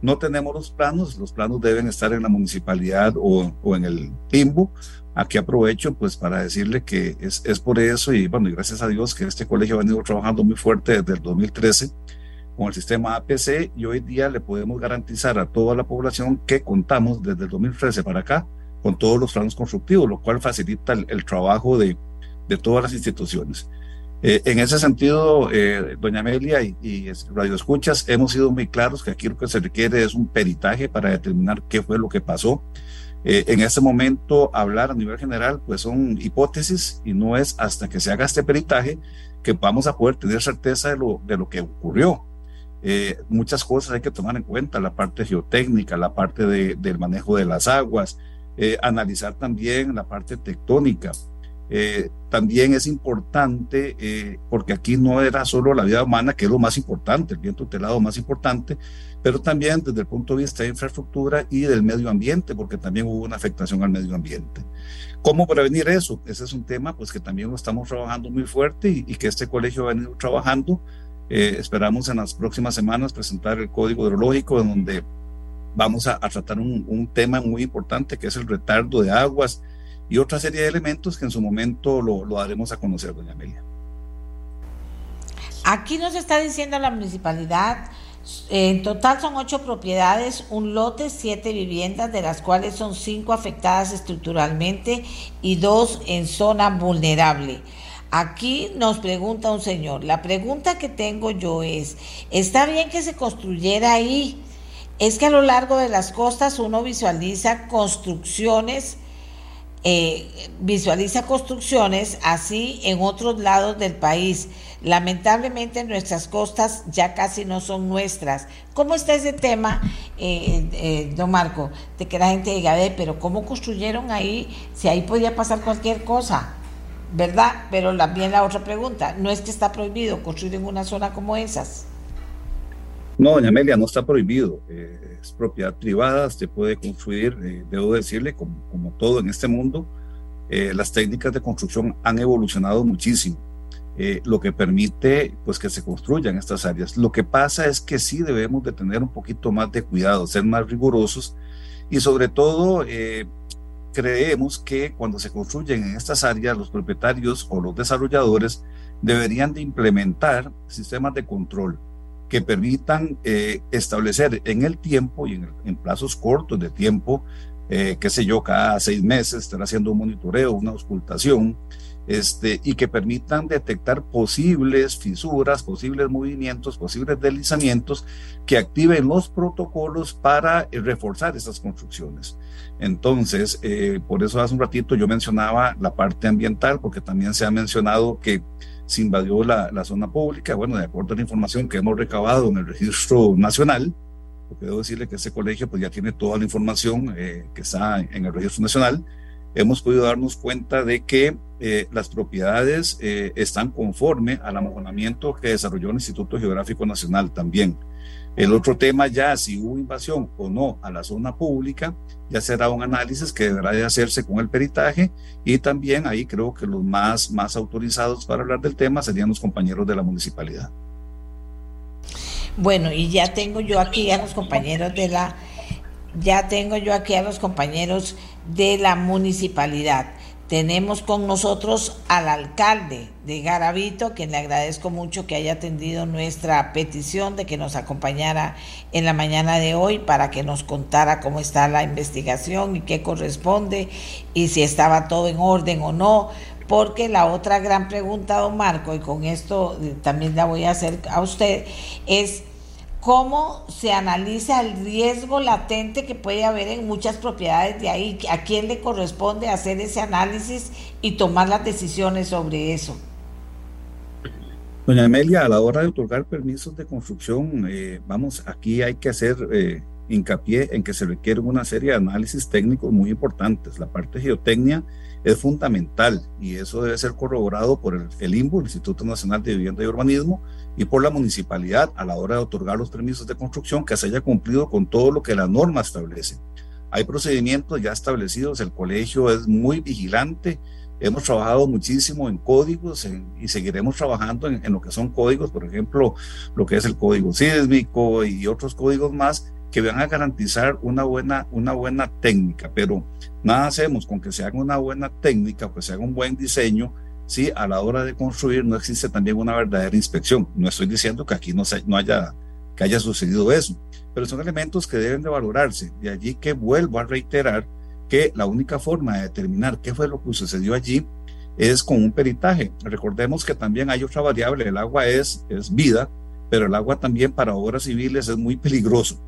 No tenemos los planos, los planos deben estar en la municipalidad o, o en el TIMBU. Aquí aprovecho pues para decirle que es, es por eso y bueno, y gracias a Dios que este colegio ha venido trabajando muy fuerte desde el 2013 con el sistema APC y hoy día le podemos garantizar a toda la población que contamos desde el 2013 para acá con todos los planos constructivos, lo cual facilita el, trabajo de, de, todas las instituciones. Eh, en ese sentido, eh, doña Amelia y, y, Radio Escuchas, hemos sido muy claros que aquí lo que se requiere es un peritaje para determinar qué fue lo que pasó. Eh, en este momento, hablar a nivel general, pues son hipótesis y no es hasta que se haga este peritaje que vamos a poder tener certeza de lo, de lo que ocurrió. Eh, muchas cosas hay que tomar en cuenta, la parte geotécnica, la parte de, del manejo de las aguas, eh, analizar también la parte tectónica. Eh, también es importante, eh, porque aquí no era solo la vida humana, que es lo más importante, el viento telado más importante, pero también desde el punto de vista de infraestructura y del medio ambiente, porque también hubo una afectación al medio ambiente. ¿Cómo prevenir eso? Ese es un tema pues que también lo estamos trabajando muy fuerte y, y que este colegio ha venido trabajando. esperamos en las próximas semanas presentar el código hidrológico, donde vamos a, tratar un, tema muy importante que es el retardo de aguas y otra serie de elementos que en su momento lo, lo daremos a conocer, doña Amelia.
Aquí nos está diciendo la municipalidad, en total son ocho propiedades, un lote, siete viviendas, de las cuales son cinco afectadas estructuralmente y dos en zona vulnerable. Aquí nos pregunta un señor, la pregunta que tengo yo es, ¿está bien que se construyera ahí? es que a lo largo de las costas uno visualiza construcciones, eh, visualiza construcciones así en otros lados del país. Lamentablemente nuestras costas ya casi no son nuestras. ¿Cómo está ese tema, eh, eh, don Marco? De que la gente diga, pero ¿cómo construyeron ahí si ahí podía pasar cualquier cosa? ¿Verdad? Pero también la otra pregunta, no es que está prohibido construir en una zona como esas.
No, doña Amelia, no está prohibido. Eh, es propiedad privada, se puede construir, eh, debo decirle, como, todo en este mundo, eh, las técnicas de construcción han evolucionado muchísimo, lo que permite pues que se construyan estas áreas. Lo que pasa es que sí debemos de tener un poquito más de cuidado, ser más rigurosos y sobre todo creemos que cuando se construyen en estas áreas los propietarios o los desarrolladores deberían de implementar sistemas de control que permitan eh, establecer en el tiempo y en, plazos cortos de tiempo, eh, qué sé yo, cada seis meses estar haciendo un monitoreo, una auscultación, este, y que permitan detectar posibles fisuras, posibles movimientos, posibles deslizamientos que activen los protocolos para eh, reforzar esas construcciones. Entonces, por eso hace un ratito yo mencionaba la parte ambiental, porque también se ha mencionado que se invadió la, la, zona pública. Bueno, de acuerdo a la información que hemos recabado en el registro nacional, porque debo decirle que ese colegio pues ya tiene toda la información eh, que está en el registro nacional, hemos podido darnos cuenta de que eh, las propiedades eh, están conforme al amojonamiento que desarrolló el Instituto Geográfico Nacional también. El otro tema ya, si hubo invasión o no a la zona pública, ya será un análisis que deberá de hacerse con el peritaje y también ahí creo que los más, más autorizados para hablar del tema serían los compañeros de la municipalidad.
Bueno, y ya tengo yo aquí a los compañeros de la, ya tengo yo aquí a los compañeros de la municipalidad. Tenemos con nosotros al alcalde de Garavito, quien le agradezco mucho que haya atendido nuestra petición de que nos acompañara en la mañana de hoy para que nos contara cómo está la investigación y qué corresponde y si estaba todo en orden o no. Porque la otra gran pregunta, don Marco, y con esto eh, también la voy a hacer a usted, es cómo se analiza el riesgo latente que puede haber en muchas propiedades de ahí, a quién le corresponde hacer ese análisis y tomar las decisiones sobre eso.
Doña Amelia, a la hora de otorgar permisos de construcción, eh, vamos, aquí hay que hacer eh, hincapié en que se requiere una serie de análisis técnicos muy importantes. La parte geotecnia es fundamental y eso debe ser corroborado por el, el INBU, el Instituto Nacional de Vivienda y Urbanismo, y por la municipalidad a la hora de otorgar los permisos de construcción que se haya cumplido con todo lo que la norma establece. Hay procedimientos ya establecidos, el colegio es muy vigilante, hemos trabajado muchísimo en códigos y seguiremos trabajando en, en, lo que son códigos, por ejemplo, lo que es el código sísmico y otros códigos más que van a garantizar una buena, una buena técnica, pero nada hacemos con que se haga una buena técnica, pues se haga un buen diseño, si a la hora de construir no existe también una verdadera inspección. No estoy diciendo que aquí no, se, no haya, que haya sucedido eso, pero son elementos que deben de valorarse. De allí que vuelvo a reiterar que la única forma de determinar qué fue lo que sucedió allí es con un peritaje. Recordemos que también hay otra variable, el agua es, es vida, pero el agua también para obras civiles es muy peligroso.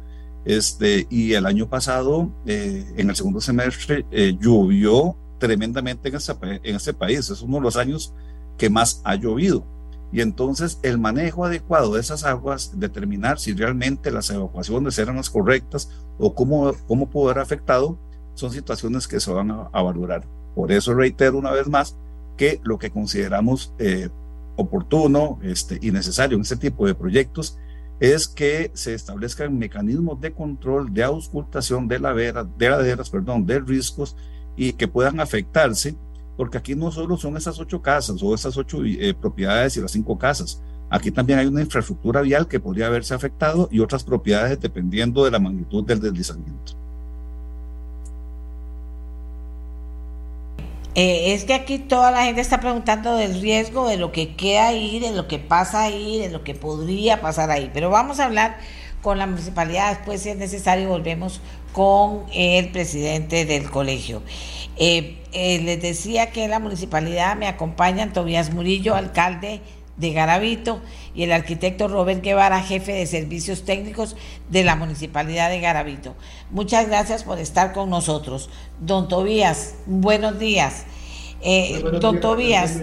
Este, y el año pasado, eh, en el segundo semestre, eh, llovió tremendamente en este, en este país. Es uno de los años que más ha llovido. Y entonces el manejo adecuado de esas aguas, determinar si realmente las evacuaciones eran las correctas o cómo, cómo pudo haber afectado, son situaciones que se van a, valorar. Por eso reitero una vez más que lo que consideramos eh, oportuno este, y necesario en este tipo de proyectos es que se establezcan mecanismos de control, de auscultación de, ladera, de laderas, perdón, de riscos y que puedan afectarse, porque aquí no solo son esas ocho casas o esas ocho eh, propiedades y las cinco casas, aquí también hay una infraestructura vial que podría haberse afectado y otras propiedades dependiendo de la magnitud del deslizamiento.
Eh, es que aquí toda la gente está preguntando del riesgo, de lo que queda ahí, de lo que pasa ahí, de lo que podría pasar ahí. Pero vamos a hablar con la municipalidad, después si es necesario volvemos con el presidente del colegio. Eh, eh, les decía que en la municipalidad me acompañan Tobías Murillo, alcalde de Garavito, y el arquitecto Robert Guevara, jefe de servicios técnicos de la Municipalidad de Garavito. Muchas gracias por estar con nosotros. Don Tobías, buenos días. Eh, don Tobías,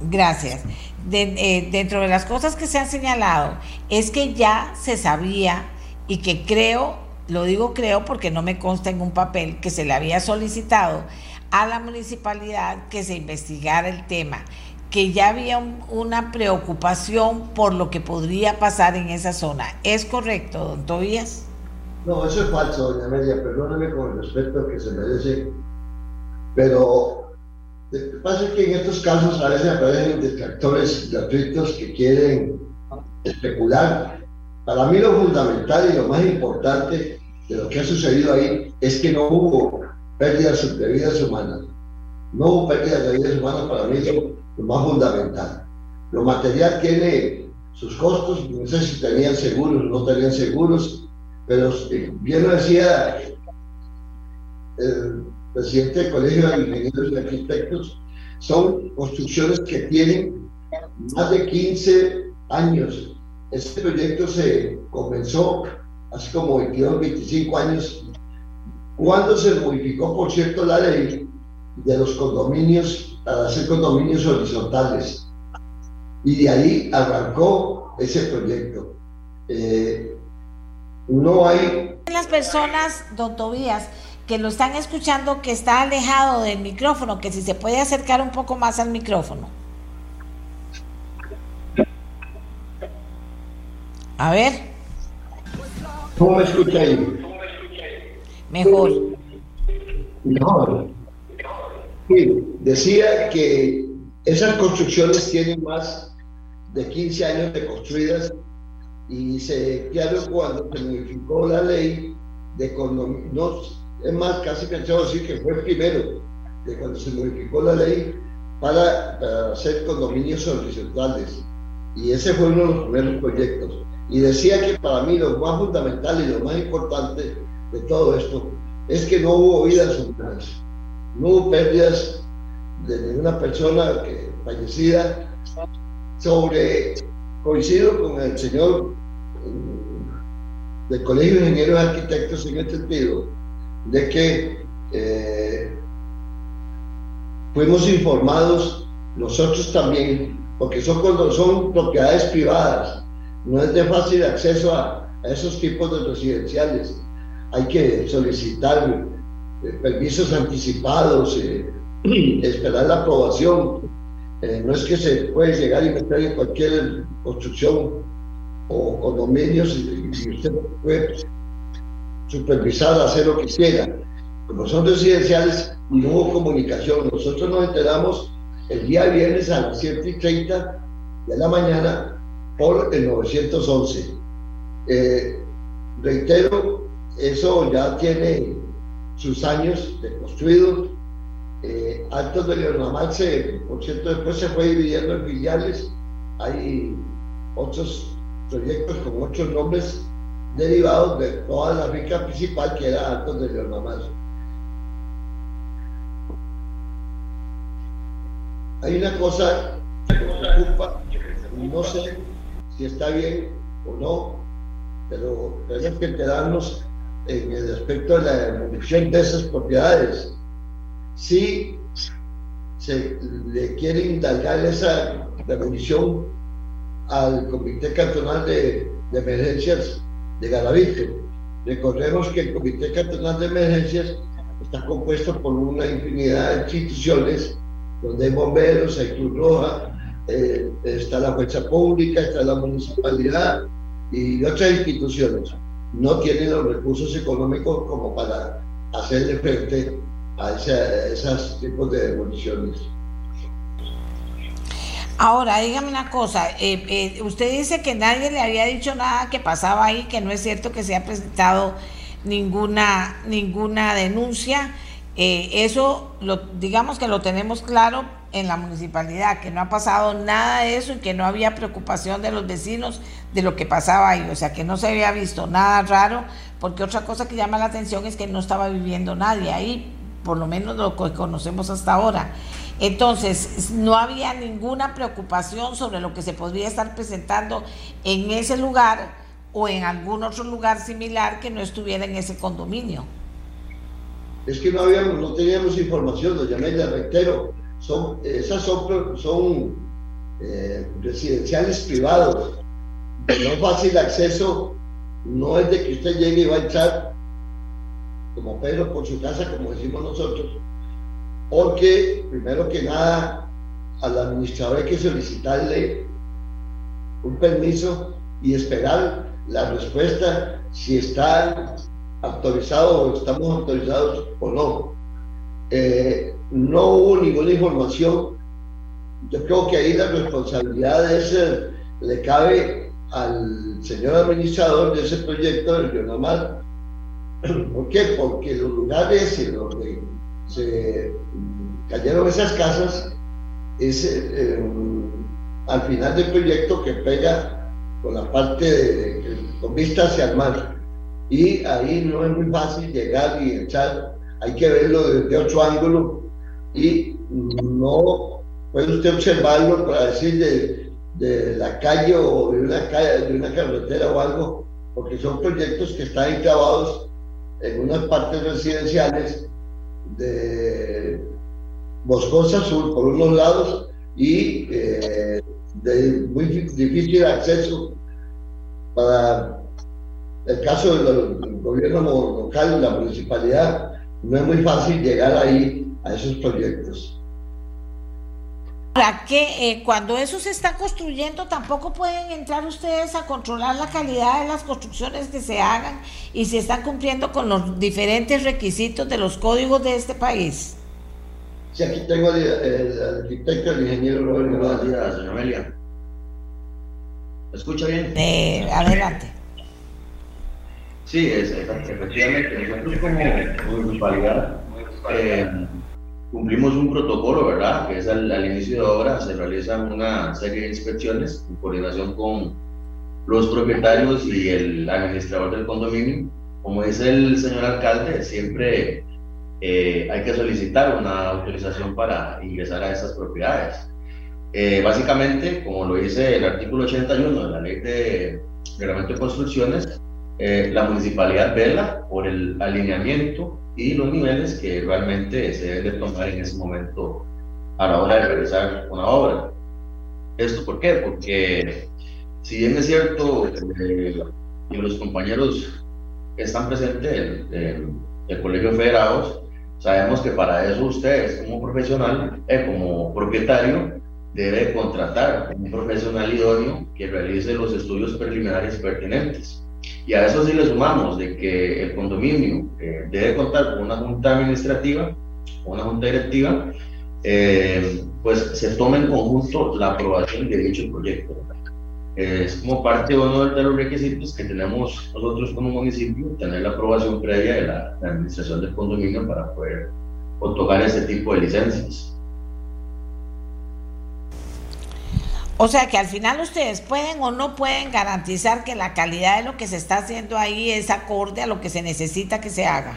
gracias. Eh, dentro de las cosas que se han señalado es que ya se sabía y que creo, lo digo creo porque no me consta en un papel que se le había solicitado a la municipalidad que se investigara el tema que ya había una preocupación por lo que podría pasar en esa zona. ¿Es correcto, don Tobías?
No, eso es falso, doña Amelia, perdóneme con el respeto que se merece, pero lo que pasa es que en estos casos a veces aparecen detractores gratuitos que quieren especular. Para mí lo fundamental y lo más importante de lo que ha sucedido ahí es que no hubo pérdidas de vidas humanas. No hubo pérdidas de vidas humanas para mí, lo más fundamental. Lo material tiene sus costos, no sé si tenían seguros o no tenían seguros, pero eh, bien lo decía el presidente del Colegio de Ingenieros y Arquitectos, son construcciones que tienen más de 15 años. Este proyecto se comenzó hace como 22, 25 años, cuando se modificó, por cierto, la ley de los condominios para hacer condominios horizontales. Y de ahí arrancó ese proyecto. Eh, no hay...
Las personas, don Tobías, que lo están escuchando, que está alejado del micrófono, que si se puede acercar un poco más al micrófono. A ver.
¿Cómo me escucha ahí?
Mejor.
Mejor. Sí, decía que esas construcciones tienen más de 15 años de construidas y se claro cuando se modificó la ley de no es más casi pensado decir que fue el primero de cuando se modificó la ley para, hacer condominios horizontales. Y ese fue uno de los primeros proyectos. Y decía que para mí lo más fundamental y lo más importante de todo esto es que no hubo vidas humanas no hubo pérdidas de ninguna persona que, fallecida. Sobre, coincido con el señor del Colegio de Ingenieros Arquitectos en el sentido de que eh, fuimos informados nosotros también, porque son, cuando son propiedades privadas, no es de fácil acceso a, a esos tipos de residenciales. Hay que solicitar eh, permisos anticipados, eh, *clears throat* esperar la aprobación. Eh, no es que se puede llegar y meter en cualquier construcción o condominios y, usted puede supervisar, hacer lo que quiera. Como son residenciales, no hubo comunicación. Nosotros nos enteramos el día viernes a las 7 y 30 de la mañana por el 911. reitero, eso ya tiene sus años de construido. Eh, de Leonamal, se, por cierto, después se fue dividiendo en filiales. Hay otros proyectos con otros nombres derivados de toda la rica principal que era Altos de Leonamal. Hay una cosa que me preocupa, no sé si está bien o no, pero tenemos que quedarnos en el aspecto de la demolición de esas propiedades. Si se le quiere indagar esa demolición al Comité Cantonal de, de Emergencias de Garavito. Recordemos que el Comité Cantonal de Emergencias está compuesto por una infinidad de instituciones donde hay bomberos, hay Cruz Roja, eh, está la fuerza pública, está la municipalidad y otras instituciones. No tienen los recursos económicos como para hacerle frente a, esos tipos de demoliciones.
Ahora, dígame una cosa, eh, eh, usted dice que nadie le había dicho nada que pasaba ahí, que no es cierto que se ha presentado ninguna, ninguna denuncia. Eh, eso, lo, digamos que lo tenemos claro en la municipalidad, que no ha pasado nada de eso y que no había preocupación de los vecinos de lo que pasaba ahí, o sea, que no se había visto nada raro, porque otra cosa que llama la atención es que no estaba viviendo nadie ahí, por lo menos lo que conocemos hasta ahora. Entonces, no había ninguna preocupación sobre lo que se podría estar presentando en ese lugar o en algún otro lugar similar que no estuviera en ese condominio.
Es que no habíamos, no teníamos información, doña Amelia, reitero, son, esas son, son eh, residenciales privados, de no fácil acceso, no es de que usted llegue y va a entrar como Pedro por su casa, como decimos nosotros, porque primero que nada al administrador hay que solicitarle un permiso y esperar la respuesta si está autorizado o estamos autorizados o no. Eh, no hubo ninguna información. Yo creo que ahí la responsabilidad es, le cabe al señor administrador de ese proyecto del Bionamar. *clears throat* ¿Por qué? Porque los lugares en donde se cayeron esas casas es eh, al final del proyecto que pega con la parte de, con vista hacia el mar y ahí no es muy fácil llegar y echar hay que verlo desde otro ángulo y no puede usted observarlo para decir de, de la calle o de una calle, de una carretera o algo, porque son proyectos que están enclavados en unas partes residenciales de Boscosa Sur por unos lados y eh, de muy difícil acceso para el caso del gobierno local, la municipalidad, no es muy fácil llegar ahí a esos proyectos.
Para que eh, cuando eso se está construyendo tampoco pueden entrar ustedes a controlar la calidad de las construcciones que se hagan y si están cumpliendo con los diferentes requisitos de los códigos de este país.
Sí, aquí tengo el, arquitecto, el ingeniero Robert
Buenos días, señor Amelia. ¿Me escucha bien?
Eh, adelante.
Sí, es, efectivamente. Nosotros como municipalidad eh, cumplimos un protocolo, ¿verdad? Que es al, inicio de obra se realizan una serie de inspecciones en coordinación con los propietarios y el administrador del condominio. Como dice el señor alcalde, siempre eh, hay que solicitar una autorización para ingresar a esas propiedades. Eh, básicamente, como lo dice el artículo 81 de la ley de reglamento de construcciones, eh, la municipalidad vela por el alineamiento y los niveles que realmente se deben de tomar en ese momento a la hora de realizar una obra. ¿Esto por qué? Porque si bien es cierto eh, los compañeros están presentes en el Colegio Federados, sabemos que para eso ustedes como profesional, eh, como propietario, debe contratar un profesional idóneo que realice los estudios preliminares pertinentes. Y a eso sí le sumamos de que el condominio eh, debe contar con una junta administrativa, una junta directiva, eh, pues se tome en conjunto la aprobación de dicho proyecto. Es como parte de uno de los requisitos que tenemos nosotros como municipio, tener la aprobación previa de la, la administración del condominio para poder otorgar ese tipo de licencias.
O sea que al final ustedes pueden o no pueden garantizar que la calidad de lo que se está haciendo ahí es acorde a lo que se necesita que se haga.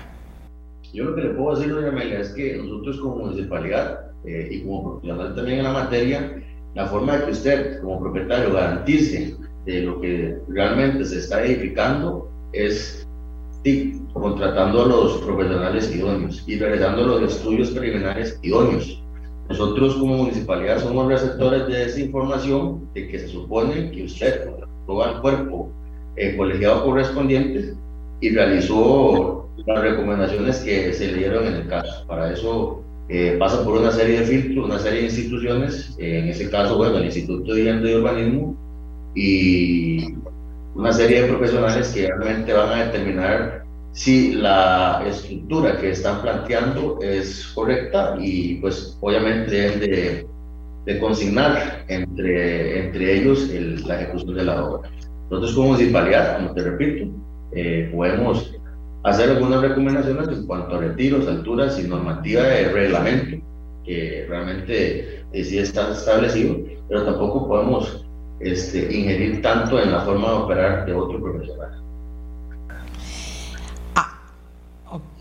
Yo lo que le puedo decir, doña Amelia, es que nosotros como municipalidad eh, y como profesional también en la materia, la forma de que usted como propietario garantice de lo que realmente se está edificando es contratando a los profesionales idóneos y realizando los estudios preliminares idóneos. Nosotros como municipalidad somos receptores de esa información de que se supone que usted lo al cuerpo eh, colegiado correspondiente y realizó las recomendaciones que se le dieron en el caso. Para eso eh, pasa por una serie de filtros, una serie de instituciones, eh, en ese caso, bueno, el Instituto de Vivienda y Urbanismo y una serie de profesionales que realmente van a determinar si la estructura que están planteando es correcta y pues obviamente deben de, de consignar entre, entre ellos el, la ejecución de la obra. Nosotros como municipalidad, como te repito, eh, podemos hacer algunas recomendaciones en cuanto a retiros, alturas y normativa de reglamento, que realmente eh, sí está establecido, pero tampoco podemos este, ingerir tanto en la forma de operar de otro profesional.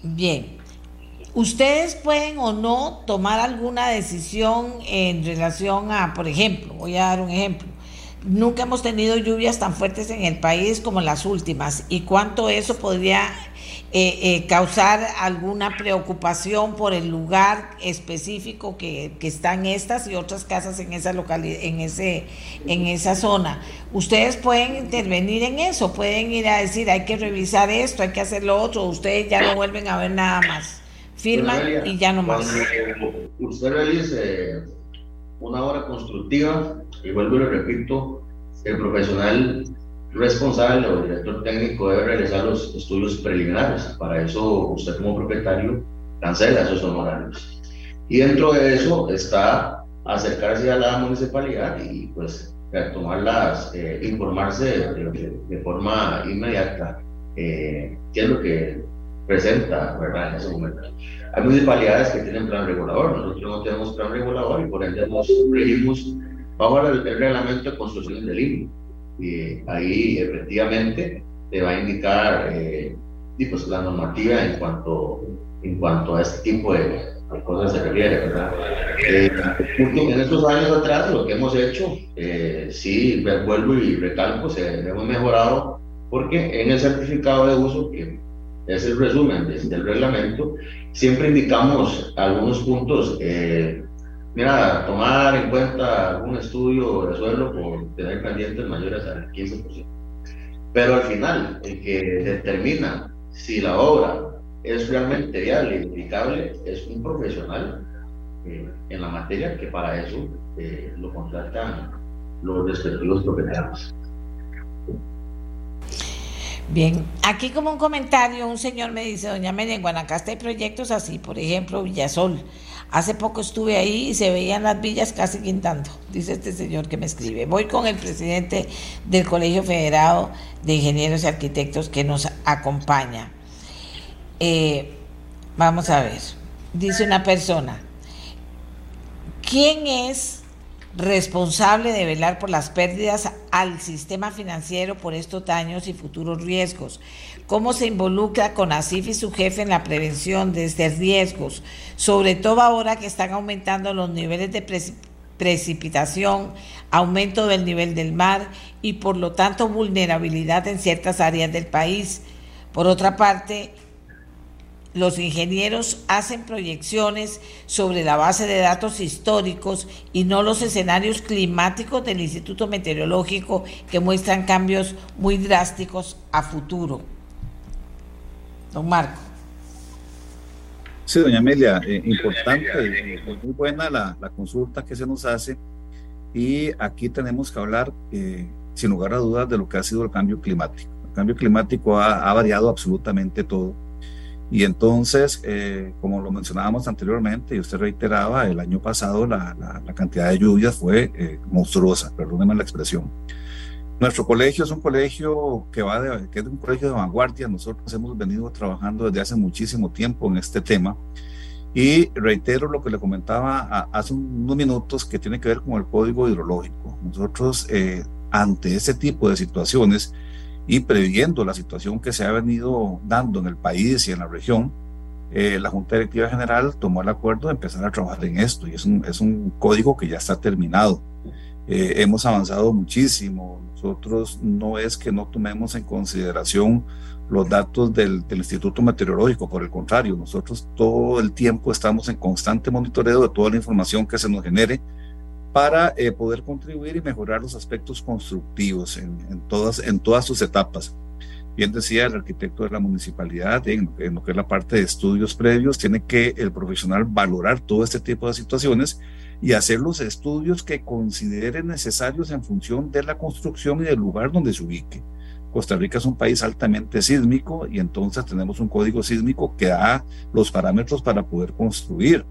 Bien. ¿Ustedes pueden o no tomar alguna decisión en relación a, por ejemplo, voy a dar un ejemplo, nunca hemos tenido lluvias tan fuertes en el país como las últimas y cuánto eso podría eh, eh, causar alguna preocupación por el lugar específico que, que, están estas y otras casas en esa localidad, en ese, en esa zona. Ustedes pueden intervenir en eso, pueden ir a decir hay que revisar esto, hay que hacer lo otro, ustedes ya no vuelven a ver nada más. Firman y ya no más.
Usted realice una obra constructiva, y vuelvo y lo repito, el profesional responsable o director técnico debe realizar los estudios preliminares. Para eso usted como propietario cancela esos honorarios. Y dentro de eso está acercarse a la municipalidad y pues tomarlas, eh, informarse de, forma inmediata eh, qué es lo que presenta ¿verdad? en ese momento. Hay municipalidades que tienen plan regulador, nosotros no tenemos plan regulador y por ende nos regimos bajo el, reglamento de construcción del INE y ahí efectivamente te va a indicar eh, pues, la normativa en cuanto, en cuanto a este tipo de, cosas se refiere, ¿verdad? Eh, en estos años atrás lo que hemos hecho, eh, sí, vuelvo y recalco, se hemos mejorado porque en el certificado de uso, que es el resumen del reglamento, siempre indicamos algunos puntos eh, Mira, tomar en cuenta algún estudio de suelo por tener pendientes mayores al 15%. Pero al final, el que determina si la obra es realmente viable y aplicable es un profesional eh, en la materia que para eso eh, lo contratan los respectivos propietarios.
Bien, aquí como un comentario, un señor me dice, doña María, en Guanacaste hay proyectos así, por ejemplo, Villasol Hace poco estuve ahí y se veían las villas casi quintando, dice este señor que me escribe. Voy con el presidente del Colegio Federado de Ingenieros y Arquitectos que nos acompaña. Eh, vamos a ver, dice una persona, ¿quién es responsable de velar por las pérdidas al sistema financiero por estos daños y futuros riesgos? Cómo se involucra con ASIF y su jefe en la prevención de estos riesgos, sobre todo ahora que están aumentando los niveles de precipitación, aumento del nivel del mar y por lo tanto vulnerabilidad en ciertas áreas del país. Por otra parte, los ingenieros hacen proyecciones sobre la base de datos históricos y no los escenarios climáticos del Instituto Meteorológico que muestran cambios muy drásticos a futuro. Don Marco.
Sí, doña Amelia, eh, importante, eh, muy buena la, consulta que se nos hace y aquí tenemos que hablar, eh, sin lugar a dudas, de lo que ha sido el cambio climático. El cambio climático ha, variado absolutamente todo. Y entonces, como lo mencionábamos anteriormente y usted reiteraba, el año pasado la, la cantidad de lluvias fue monstruosa, perdóneme la expresión. Nuestro colegio es un colegio que, va de, que es un colegio de vanguardia. Nosotros hemos venido trabajando desde hace muchísimo tiempo en este tema. Y reitero lo que le comentaba hace unos minutos que tiene que ver con el código hidrológico. Nosotros, eh, ante este tipo de situaciones y previendo la situación que se ha venido dando en el país y en la región, eh, la Junta Directiva General tomó el acuerdo de empezar a trabajar en esto y es un, es un código que ya está terminado. Eh, hemos avanzado muchísimo. Nosotros no es que no tomemos en consideración los datos del, del, Instituto Meteorológico, por el contrario, nosotros todo el tiempo estamos en constante monitoreo de toda la información que se nos genere para eh, poder contribuir y mejorar los aspectos constructivos en, en, todas, en todas sus etapas. Bien decía el arquitecto de la municipalidad, en, en, lo que es la parte de estudios previos, tiene que el profesional valorar todo este tipo de situaciones y hacer los estudios que considere necesarios en función de la construcción y del lugar donde se ubique. Costa Rica es un país altamente sísmico y entonces tenemos un código sísmico que da los parámetros para poder construir.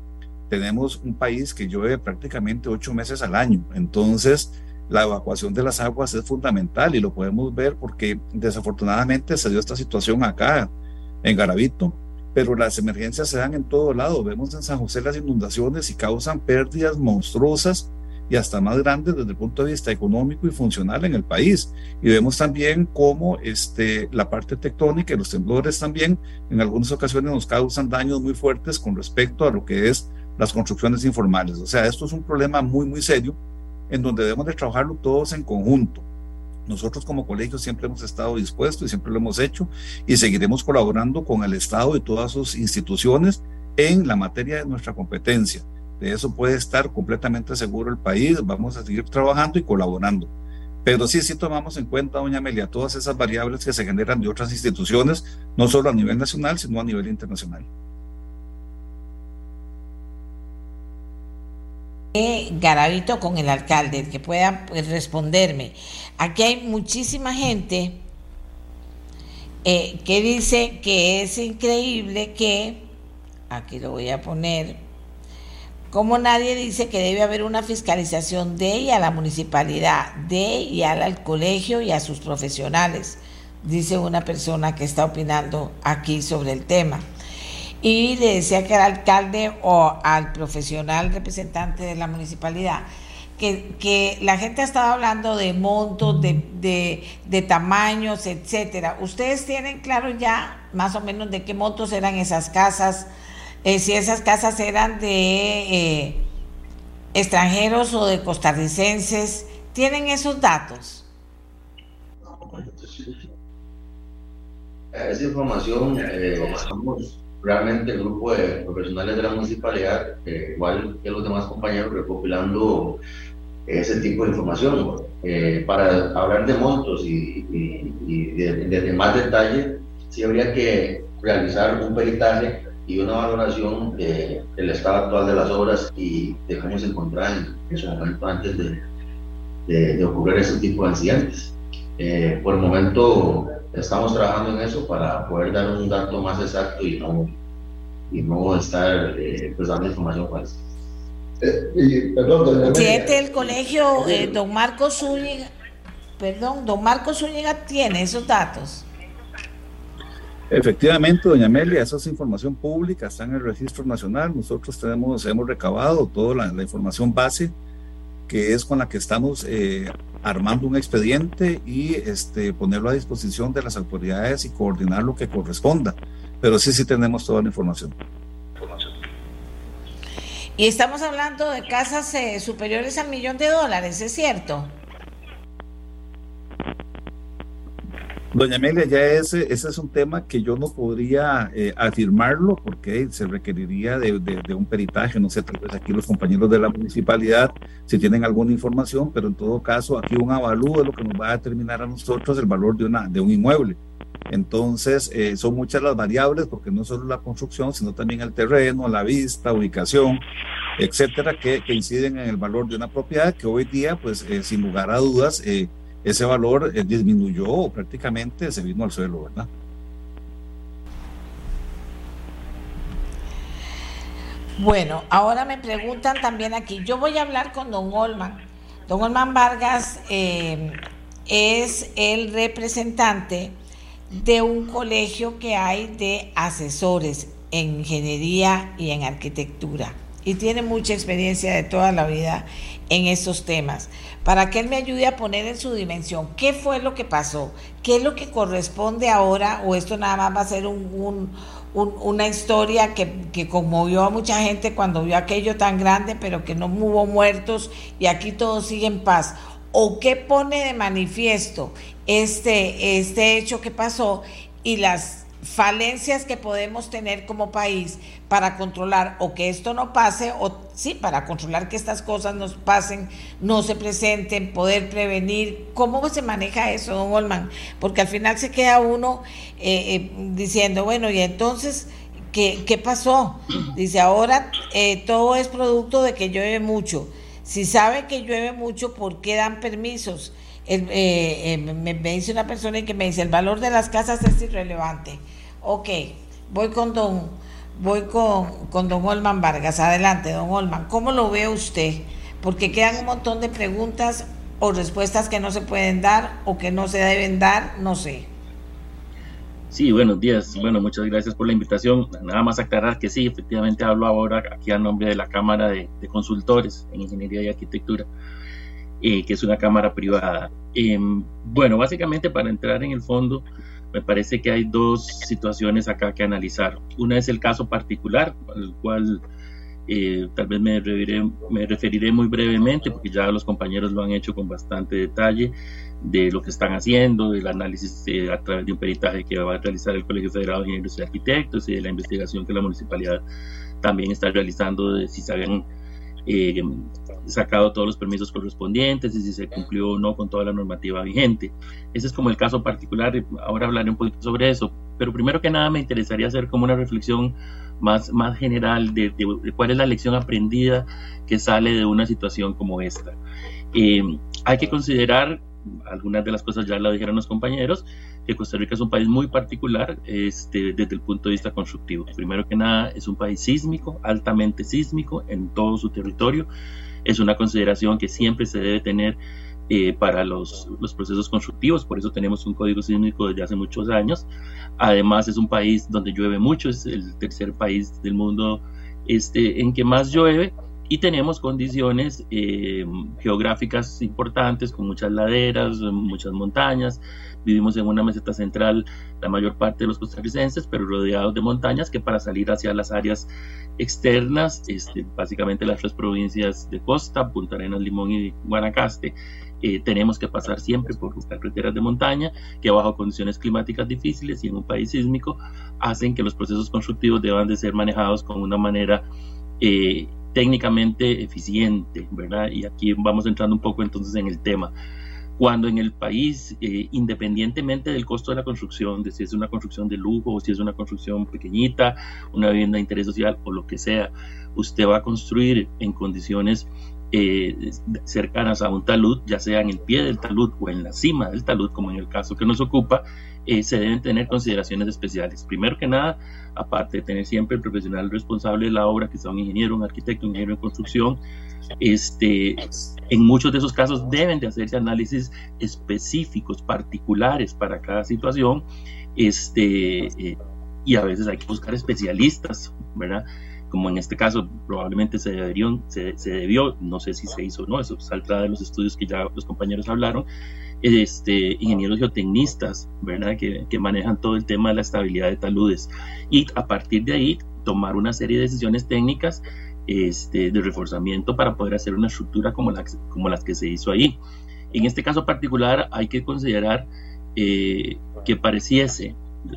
Tenemos un país que llueve prácticamente ocho meses al año, entonces la evacuación de las aguas es fundamental y lo podemos ver porque desafortunadamente se dio esta situación acá en Garavito, pero las emergencias se dan en todo lado. Vemos en San José las inundaciones y causan pérdidas monstruosas y hasta más grandes desde el punto de vista económico y funcional en el país. Y vemos también cómo este, la parte tectónica y los temblores también en algunas ocasiones nos causan daños muy fuertes con respecto a lo que es las construcciones informales. O sea, esto es un problema muy, muy serio en donde debemos de trabajarlo todos en conjunto. Nosotros como colegio siempre hemos estado dispuestos y siempre lo hemos hecho y seguiremos colaborando con el Estado y todas sus instituciones en la materia de nuestra competencia. De eso puede estar completamente seguro el país. Vamos a seguir trabajando y colaborando. Pero sí, sí tomamos en cuenta, doña Amelia, todas esas variables que se generan de otras instituciones, no solo a nivel nacional, sino a nivel internacional.
Garavito con el alcalde, que pueda pues, responderme. Aquí hay muchísima gente eh, que dice que es increíble que, aquí lo voy a poner, como nadie dice que debe haber una fiscalización de y a la municipalidad, de y al colegio y a sus profesionales, dice una persona que está opinando aquí sobre el tema y le decía que era alcalde o al profesional representante de la municipalidad. Que, que la gente estaba hablando de montos, de, de, tamaños, etcétera. ¿Ustedes tienen claro ya más o menos de qué montos eran esas casas? Eh, si esas casas eran de eh, extranjeros o de costarricenses. ¿Tienen esos datos?
Esa información eh, estamos realmente el grupo de profesionales de la municipalidad, eh, igual que los demás compañeros, recopilando ese tipo de información. Eh, para hablar de montos y, y, de, más detalle, sí habría que realizar un peritaje y una valoración del estado actual de las obras y de cómo se encontraban en su momento antes de, de, ocurrir ese tipo de accidentes. Eh, por el momento estamos trabajando en eso para poder dar un dato más exacto y no, y no estar eh, pues dando información falsa.
Eh, y, perdón, Presidente del colegio, eh, don Marcos Zúñiga, perdón, don Marcos Zúñiga tiene esos datos.
Efectivamente, doña Amelia, esa es información pública, está en el registro nacional. Nosotros tenemos, hemos recabado toda la, la información base que es con la que estamos eh, armando un expediente y este, ponerlo a disposición de las autoridades y coordinar lo que corresponda. Pero sí, sí tenemos toda la información.
Y estamos hablando de casas eh, superiores al millón de dólares, ¿es cierto?
Doña Amelia, ya ese, ese es un tema que yo no podría eh, afirmarlo porque se requeriría de, de, un peritaje, no sé, tal vez aquí los compañeros de la municipalidad si tienen alguna información, pero en todo caso aquí un avalúo es lo que nos va a determinar a nosotros el valor de, una, de un inmueble. Entonces, eh, son muchas las variables porque no solo la construcción, sino también el terreno, la vista, ubicación, etcétera, que, que inciden en el valor de una propiedad que hoy día, pues eh, sin lugar a dudas, ese valor eh, disminuyó prácticamente se vino al suelo, ¿verdad?
Bueno, ahora me preguntan también aquí, yo voy a hablar con don Olman. Don Olman Vargas eh, es el representante de un colegio que hay de asesores en ingeniería y en arquitectura. Y tiene mucha experiencia de toda la vida en estos temas, para que él me ayude a poner en su dimensión qué fue lo que pasó, qué es lo que corresponde ahora, o esto nada más va a ser un, una historia que, conmovió a mucha gente cuando vio aquello tan grande, pero que no hubo muertos y aquí todo sigue en paz. ¿O qué pone de manifiesto este, este hecho que pasó y las falencias que podemos tener como país para controlar o que esto no pase, o sí, para controlar que estas cosas nos pasen, no se presenten, poder prevenir. ¿Cómo se maneja eso, don Olman? Porque al final se queda uno eh, eh, diciendo, bueno, y entonces, ¿qué, qué pasó? Dice, ahora eh, todo es producto de que llueve mucho. Si sabe que llueve mucho, ¿por qué dan permisos? Me, me, dice una persona que me dice, el valor de las casas es irrelevante. Ok, voy con don, voy con, con don Olman Vargas. Adelante, don Olman. ¿Cómo lo ve usted? Porque quedan un montón de preguntas o respuestas que no se pueden dar o que no se deben dar, no sé.
Sí, buenos días. Bueno, muchas gracias por la invitación. Nada más aclarar que sí, efectivamente hablo ahora aquí a nombre de la Cámara de, Consultores en Ingeniería y Arquitectura, eh, que es una cámara privada. Em, bueno, básicamente para entrar en el fondo, me parece que hay dos situaciones acá que analizar. Una es el caso particular, al cual eh, tal vez me referiré, me referiré muy brevemente, porque ya los compañeros lo han hecho con bastante detalle, de lo que están haciendo, del análisis a través de un peritaje que va a realizar el Colegio Federado de Ingenieros y Arquitectos y de la investigación que la municipalidad también está realizando de si se habían eh, sacado todos los permisos correspondientes y si se cumplió o no con toda la normativa vigente. Ese es como el caso particular, ahora hablaré un poquito sobre eso, pero primero que nada me interesaría hacer como una reflexión más, más general de, cuál es la lección aprendida que sale de una situación como esta. Eh, hay que considerar, algunas de las cosas ya lo dijeron los compañeros, que Costa Rica es un país muy particular este, desde el punto de vista constructivo. Primero que nada, es un país sísmico, altamente sísmico en todo su territorio. Es una consideración que siempre se debe tener eh, para los, los, procesos constructivos, por eso tenemos un código sísmico desde hace muchos años. Además, es un país donde llueve mucho, es el tercer país del mundo este, en que más llueve y tenemos condiciones eh, geográficas importantes con muchas laderas, muchas montañas. Vivimos en una meseta central la mayor parte de los costarricenses, pero rodeados de montañas que para salir hacia las áreas externas, este, básicamente las tres provincias de costa, Punta Arenas, Limón y Guanacaste, eh, tenemos que pasar siempre por carreteras de montaña que bajo condiciones climáticas difíciles y en un país sísmico hacen que los procesos constructivos deban de ser manejados con una manera eh, técnicamente eficiente, ¿verdad? Y aquí vamos entrando un poco entonces en el tema. Cuando en el país, eh, independientemente del costo de la construcción, de si es una construcción de lujo o si es una construcción pequeñita, una vivienda de interés social o lo que sea, usted va a construir en condiciones eh, cercanas a un talud, ya sea en el pie del talud o en la cima del talud, como en el caso que nos ocupa, eh, se deben tener consideraciones especiales. Primero que nada, aparte de tener siempre el profesional responsable de la obra, que sea un ingeniero, un arquitecto, un ingeniero en construcción, este, en muchos de esos casos deben de hacerse análisis específicos, particulares para cada situación, este, eh, y a veces hay que buscar especialistas, ¿verdad? Como en este caso probablemente se, deberían, se, se debió, no sé si se hizo o no, eso saldrá de los estudios que ya los compañeros hablaron, este, ingenieros geotecnistas, ¿verdad? Que, que, manejan todo el tema de la estabilidad de taludes. Y a partir de ahí, tomar una serie de decisiones técnicas este, de reforzamiento para poder hacer una estructura como, la, como las que se hizo ahí. En este caso particular, hay que considerar eh, que pareciese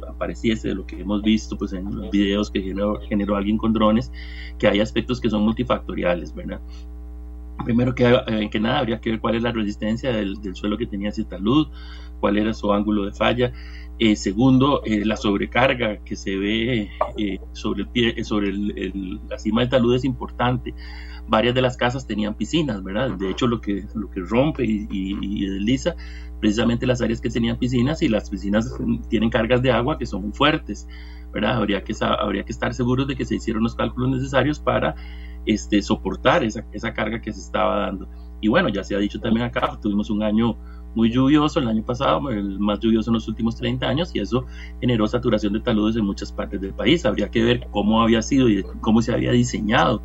apareciese de lo que hemos visto pues en los videos que generó, alguien con drones, que hay aspectos que son multifactoriales, ¿verdad? primero que, eh, nada habría que ver cuál es la resistencia del, suelo que tenía ese talud, cuál era su ángulo de falla. Eh, segundo, eh, la sobrecarga que se ve sobre, el pie, sobre la cima del talud es importante. Varias de las casas tenían piscinas, ¿verdad? De hecho, lo que, lo que rompe y, y, desliza precisamente las áreas que tenían piscinas y las piscinas tienen cargas de agua que son muy fuertes, ¿verdad? Habría que, habría que estar seguros de que se hicieron los cálculos necesarios para este, soportar esa, esa carga que se estaba dando. Y bueno, ya se ha dicho también acá, tuvimos un año muy lluvioso el año pasado, el más lluvioso en los últimos 30 años, y eso generó saturación de taludes en muchas partes del país. Habría que ver cómo había sido y cómo se había diseñado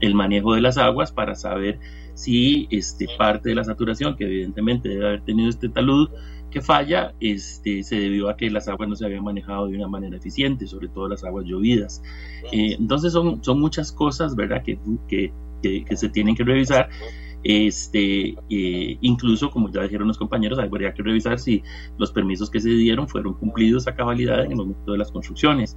el manejo de las aguas para saber si este, parte de la saturación, que evidentemente debe haber tenido este talud, que falla este, se debió a que las aguas no se habían manejado de una manera eficiente, sobre todo las aguas llovidas. Eh, entonces son, son muchas cosas, ¿verdad?, que, que, que, se tienen que revisar. Este, eh, incluso, como ya dijeron los compañeros, habría que revisar si los permisos que se dieron fueron cumplidos a cabalidad en el momento de las construcciones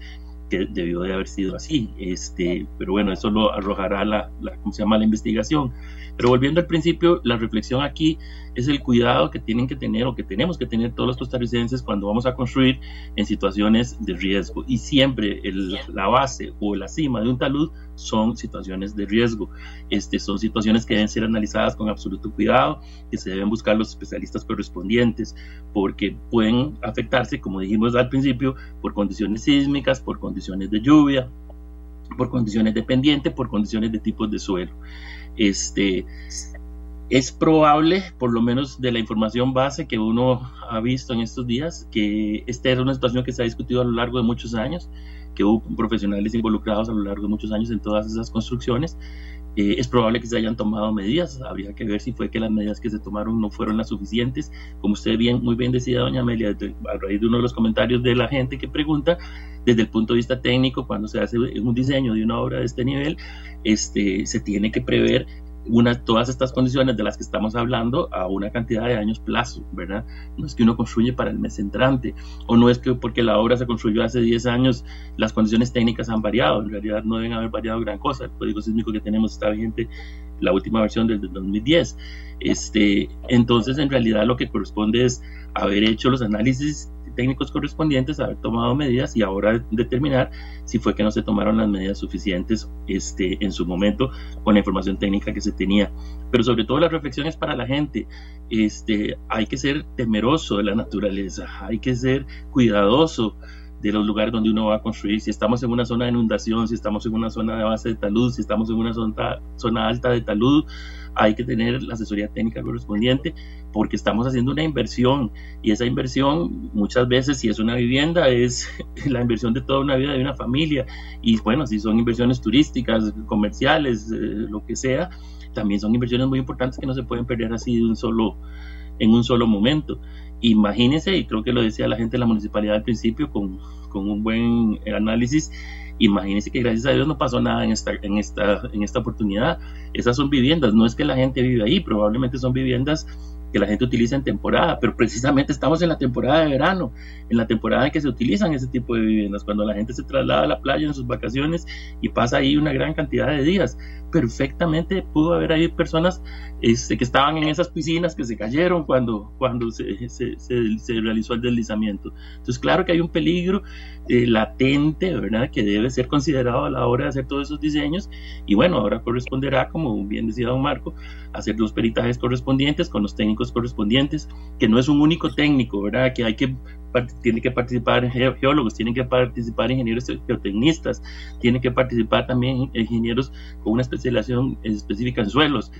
que debió de haber sido así. Este, pero bueno, eso lo arrojará la, la, ¿cómo se llama? la investigación. Pero volviendo al principio, la reflexión aquí es el cuidado que tienen que tener o que tenemos que tener todos los costarricenses cuando vamos a construir en situaciones de riesgo. Y siempre el, la base o la cima de un talud son situaciones de riesgo. Este, son situaciones que deben ser analizadas con absoluto cuidado, que se deben buscar los especialistas correspondientes, porque pueden afectarse, como dijimos al principio, por condiciones sísmicas, por condiciones de lluvia, por condiciones de pendiente, por condiciones de tipos de suelo. Este, es probable, por lo menos de la información base que uno ha visto en estos días, que esta era una situación que se ha discutido a lo largo de muchos años, que hubo profesionales involucrados a lo largo de muchos años en todas esas construcciones. Eh, es probable que se hayan tomado medidas, habría que ver si fue que las medidas que se tomaron no fueron las suficientes. Como usted bien, muy bien decía, doña Amelia, a raíz de uno de los comentarios de la gente que pregunta, desde el punto de vista técnico, cuando se hace un diseño de una obra de este nivel, este, se tiene que prever una, todas estas condiciones de las que estamos hablando a una cantidad de años plazo, ¿verdad? No es que uno construye para el mes entrante, o no es que porque la obra se construyó hace 10 años, las condiciones técnicas han variado, en realidad no deben haber variado gran cosa, el código sísmico que tenemos está vigente, la última versión del 2010. Este, entonces, en realidad lo que corresponde es haber hecho los análisis técnicos correspondientes, haber tomado medidas y ahora determinar si fue que no se tomaron las medidas suficientes este, en su momento con la información técnica que se tenía. Pero sobre todo la reflexión es para la gente. Este, hay que ser temeroso de la naturaleza, hay que ser cuidadoso de los lugares donde uno va a construir, si estamos en una zona de inundación, si estamos en una zona de base de talud, si estamos en una zona, zona alta de talud, hay que tener la asesoría técnica correspondiente porque estamos haciendo una inversión y esa inversión muchas veces si es una vivienda es *laughs* la inversión de toda una vida de una familia y bueno, si son inversiones turísticas, comerciales, eh, lo que sea, también son inversiones muy importantes que no se pueden perder así de un solo en un solo momento. Imagínense, y creo que lo decía la gente de la municipalidad al principio con, con un buen análisis, Imagínense que gracias a Dios no pasó nada en esta, en esta, en esta oportunidad. Esas son viviendas, no es que la gente vive ahí, probablemente son viviendas que la gente utiliza en temporada, pero precisamente estamos en la temporada de verano, en la temporada en que se utilizan ese tipo de viviendas, cuando la gente se traslada a la playa en sus vacaciones y pasa ahí una gran cantidad de días. Perfectamente pudo haber ahí personas este, que estaban en esas piscinas que se cayeron cuando, cuando se, se, se, realizó el deslizamiento. Entonces, claro que hay un peligro eh, latente, ¿verdad?, que debe ser considerado a la hora de hacer todos esos diseños. Y bueno, ahora corresponderá, como bien decía don Marco, hacer los peritajes correspondientes con los técnicos correspondientes, que no es un único técnico, ¿verdad?, que hay que tiene que participar geólogos, tienen que participar ingenieros geotecnistas, tienen que participar también ingenieros con una especialización específica en suelos,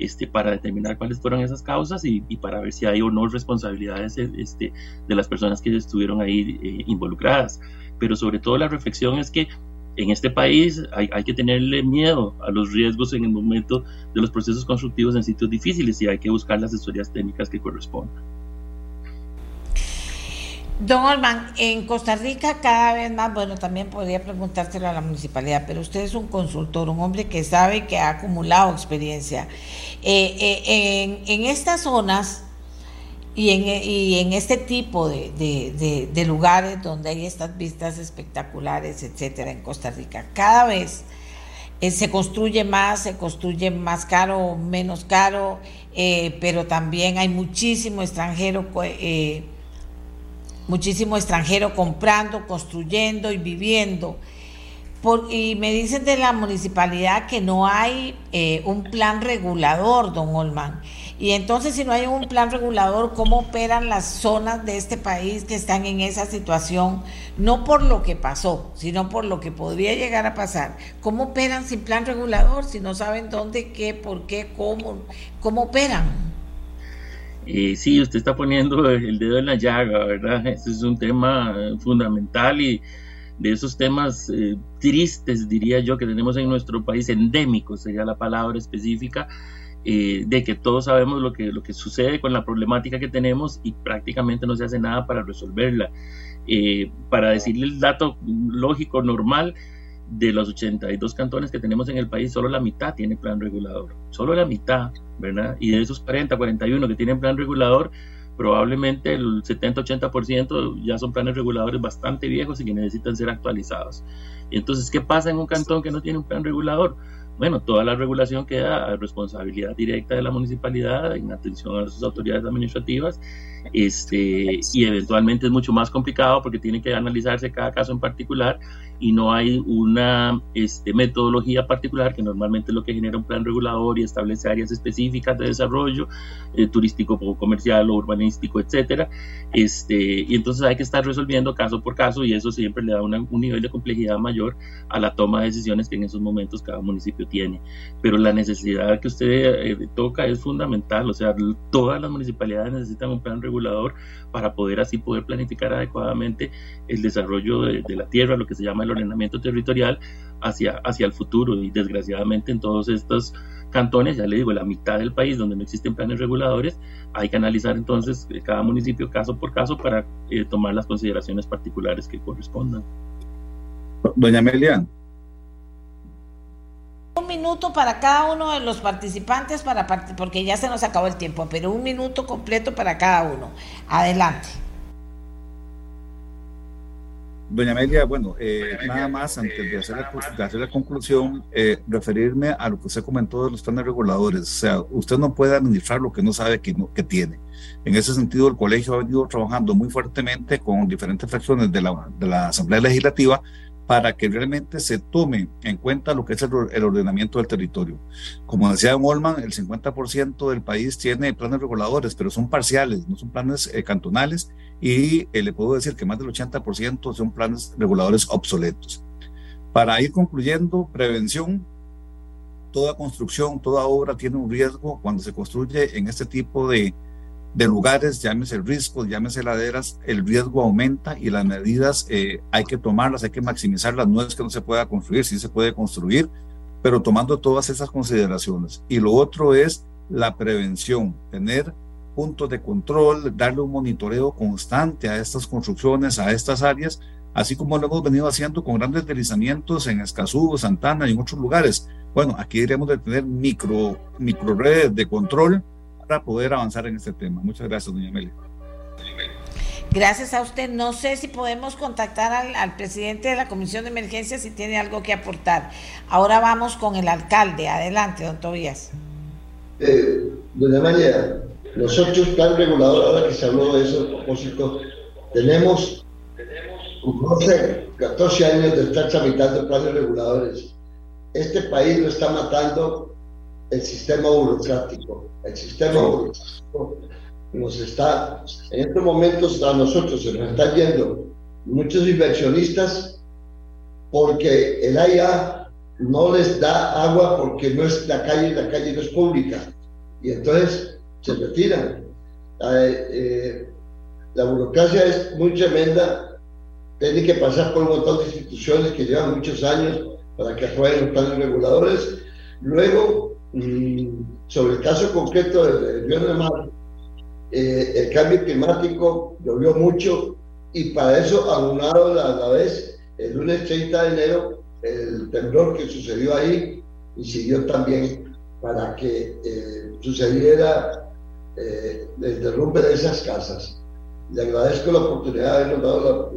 este, para determinar cuáles fueron esas causas y, para ver si hay o no responsabilidades este, de las personas que estuvieron ahí eh, involucradas. Pero sobre todo la reflexión es que en este país hay, hay, que tenerle miedo a los riesgos en el momento de los procesos constructivos en sitios difíciles y hay que buscar las asesorías técnicas que correspondan.
Don Olman, en Costa Rica cada vez más, bueno, también podría preguntárselo a la municipalidad, pero usted es un consultor, un hombre que sabe que ha acumulado experiencia. Eh, eh, en, estas zonas y en, este tipo de, lugares donde hay estas vistas espectaculares, etcétera, en Costa Rica, cada vez eh, se construye más, se construye más caro, menos caro, pero también hay muchísimo extranjero muchísimo extranjero comprando, construyendo y viviendo. y me dicen de la municipalidad que no hay eh, un plan regulador, don Olman. Y entonces, si no hay un plan regulador, ¿cómo operan las zonas de este país que están en esa situación? No por lo que pasó, sino por lo que podría llegar a pasar. ¿Cómo operan sin plan regulador? Si no saben dónde, qué, por qué, cómo, cómo operan.
Eh, sí, usted está poniendo el dedo en la llaga, ¿verdad? Este es un tema fundamental y de esos temas eh, tristes, diría yo, que tenemos en nuestro país, endémicos sería la palabra específica, eh, de que todos sabemos lo que, lo que sucede con la problemática que tenemos y prácticamente no se hace nada para resolverla. Eh, para decirle el dato lógico, normal, de los 82 cantones que tenemos en el país, solo la mitad tiene plan regulador, solo la mitad, ¿verdad? Y de esos 40, 41 que tienen plan regulador, probablemente el 70-80% ya son planes reguladores bastante viejos y que necesitan ser actualizados. Y entonces, ¿qué pasa en un cantón que no tiene un plan regulador? bueno, toda la regulación queda a responsabilidad directa de la municipalidad en atención a sus autoridades administrativas este, y eventualmente es mucho más complicado porque tiene que analizarse cada caso en particular y no hay una este, metodología particular que normalmente es lo que genera un plan regulador y establece áreas específicas de desarrollo eh, turístico, comercial o urbanístico, etcétera. Este, y entonces hay que estar resolviendo caso por caso y eso siempre le da un nivel de complejidad mayor a la toma de decisiones que en esos momentos cada municipio tiene. Pero la necesidad que usted eh, toca es fundamental, o sea, todas las municipalidades necesitan un plan regulador para poder así poder planificar adecuadamente el desarrollo de, la tierra, lo que se llama el ordenamiento territorial hacia, hacia el futuro. Y desgraciadamente en todos estos cantones, ya le digo, la mitad del país donde no existen planes reguladores, hay que analizar entonces cada municipio caso por caso para eh, tomar las consideraciones particulares que correspondan.
Doña Amelia,
un minuto para cada uno de los participantes para porque ya se nos acabó el tiempo, pero un minuto completo para cada uno. Adelante.
Doña Amelia, bueno, eh, nada más antes de hacer la, hacer la conclusión, eh, referirme a lo que usted comentó de los planes reguladores. O sea, usted no puede administrar lo que no sabe que, no, que tiene. En ese sentido, el colegio ha venido trabajando muy fuertemente con diferentes fracciones de la, de la Asamblea Legislativa para que realmente se tome en cuenta lo que es el, ordenamiento del territorio. Como decía Molman, el 50% del país tiene planes reguladores, pero son parciales, no son planes eh, cantonales y eh, le puedo decir que más del 80% son planes reguladores obsoletos. Para ir concluyendo, prevención, toda construcción, toda obra tiene un riesgo cuando se construye en este tipo de, de lugares, llámese riscos, llámese laderas, el riesgo aumenta y las medidas eh, hay que tomarlas, hay que maximizarlas. No es que no se pueda construir, sí se puede construir, pero tomando todas esas consideraciones. Y lo otro es la prevención, tener puntos de control, darle un monitoreo constante a estas construcciones, a estas áreas, así como lo hemos venido haciendo con grandes deslizamientos en Escazú, Santana y en otros lugares. Bueno, aquí deberíamos de tener micro, micro redes de control para poder avanzar en este tema. Muchas gracias, doña Amelia.
Gracias a usted. No sé si podemos contactar al, presidente de la Comisión de Emergencia si tiene algo que aportar. Ahora vamos con el alcalde. Adelante, don Tobías.
Eh, doña Amelia, nosotros, plan regulador, ahora que se habló de eso a propósito, tenemos 12, 14 años de estar tramitando planes reguladores. Este país lo está matando el sistema burocrático. El sistema burocrático nos está, en estos momentos a nosotros se nos están yendo muchos inversionistas porque el AIA no les da agua porque no es la calle, la calle no es pública. Y entonces se retiran. Eh, eh, la burocracia es muy tremenda, tiene que pasar por un montón de instituciones que llevan muchos años para que aprueben los planes reguladores. Luego, sobre el caso concreto del Río de Mar, eh, el cambio climático llovió mucho y para eso, aunado a la vez, el lunes 30 de enero, el temblor que sucedió ahí incidió también para que eh, sucediera eh, el derrumbe de esas casas. Le agradezco la oportunidad de habernos dado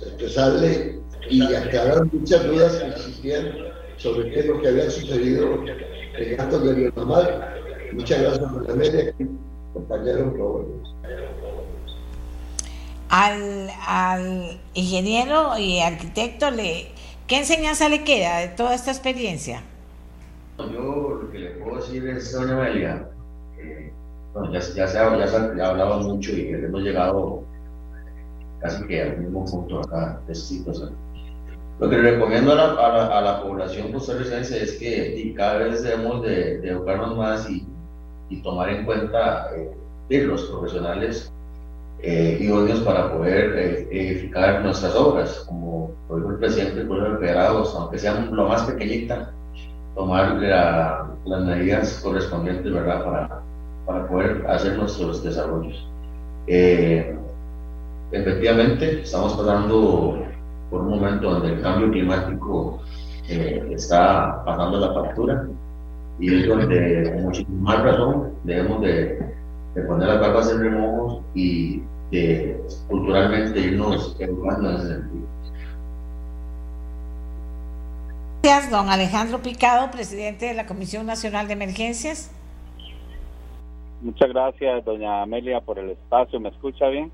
la, expresarle y aclarar muchas dudas que existían sobre qué es lo que había sucedido en actos de Biomamar. Muchas gracias por la media, compañero
Al, al ingeniero y arquitecto, le, ¿qué enseñanza le queda de toda esta experiencia?
Yo lo que le puedo decir es, doña Amelia, bueno, ya, ya, se ha, ya, se ha, hablado mucho y hemos llegado casi que al mismo punto acá, de situación lo que le recomiendo a la, a la, población costarricense es que cada vez debemos de, educarnos más y, y, tomar en cuenta eh, los profesionales eh, idóneos para poder eh, edificar nuestras obras, como lo dijo el presidente del Pueblo Federados, aunque sean lo más pequeñita, tomar las medidas correspondientes ¿verdad? Para, para poder hacer nuestros desarrollos. Eh, efectivamente, estamos pasando por un momento donde el cambio climático eh, está pasando la factura y es donde, con muchísima más razón, debemos de, de, poner las barbas en remojo y de culturalmente irnos educando en ese sentido.
Gracias, don Alejandro Picado, presidente de la Comisión Nacional de Emergencias.
Muchas gracias, doña Amelia, por el espacio. ¿Me escucha bien?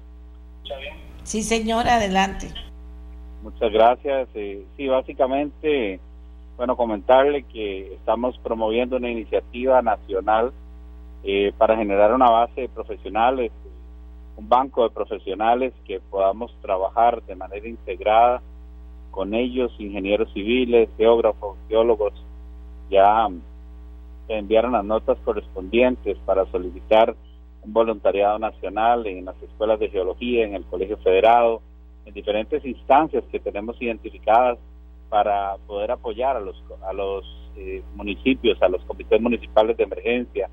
Sí, señora, adelante.
Muchas gracias. Eh, sí, básicamente, bueno, comentarle que estamos promoviendo una iniciativa nacional eh, para generar una base de profesionales, un banco de profesionales que podamos trabajar de manera integrada con ellos, ingenieros civiles, geógrafos, geólogos, ya enviaron las notas correspondientes para solicitar un voluntariado nacional en las escuelas de geología, en el Colegio Federado, en diferentes instancias que tenemos identificadas para poder apoyar a los, a los eh, municipios, a los comités municipales de emergencia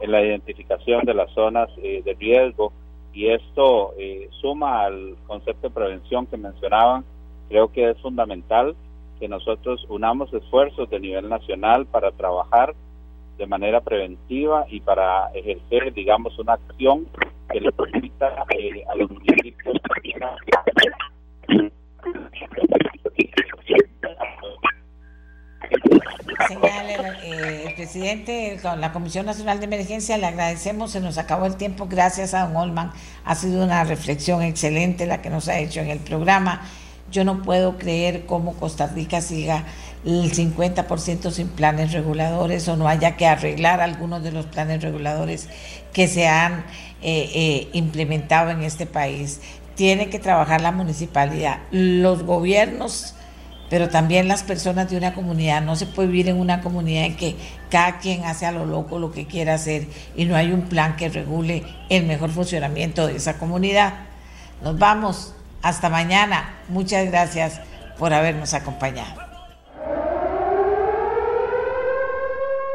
en la identificación de las zonas eh, de riesgo y esto eh, suma al concepto de prevención que mencionaban. Creo que es fundamental que nosotros unamos esfuerzos de nivel nacional para trabajar de manera preventiva y para ejercer, digamos, una acción que le permita eh, a los municipios
Señale, eh, el presidente la Comisión Nacional de Emergencia, le agradecemos, se nos acabó el tiempo, gracias a don Olman, ha sido una reflexión excelente la que nos ha hecho en el programa. Yo no puedo creer cómo Costa Rica siga el 50% sin planes reguladores o no haya que arreglar algunos de los planes reguladores que se han eh, eh, implementado en este país. Tiene que trabajar la municipalidad, los gobiernos, pero también las personas de una comunidad. No se puede vivir en una comunidad en que cada quien hace a lo loco lo que quiera hacer y no hay un plan que regule el mejor funcionamiento de esa comunidad. Nos vamos. Hasta mañana. Muchas gracias por habernos acompañado.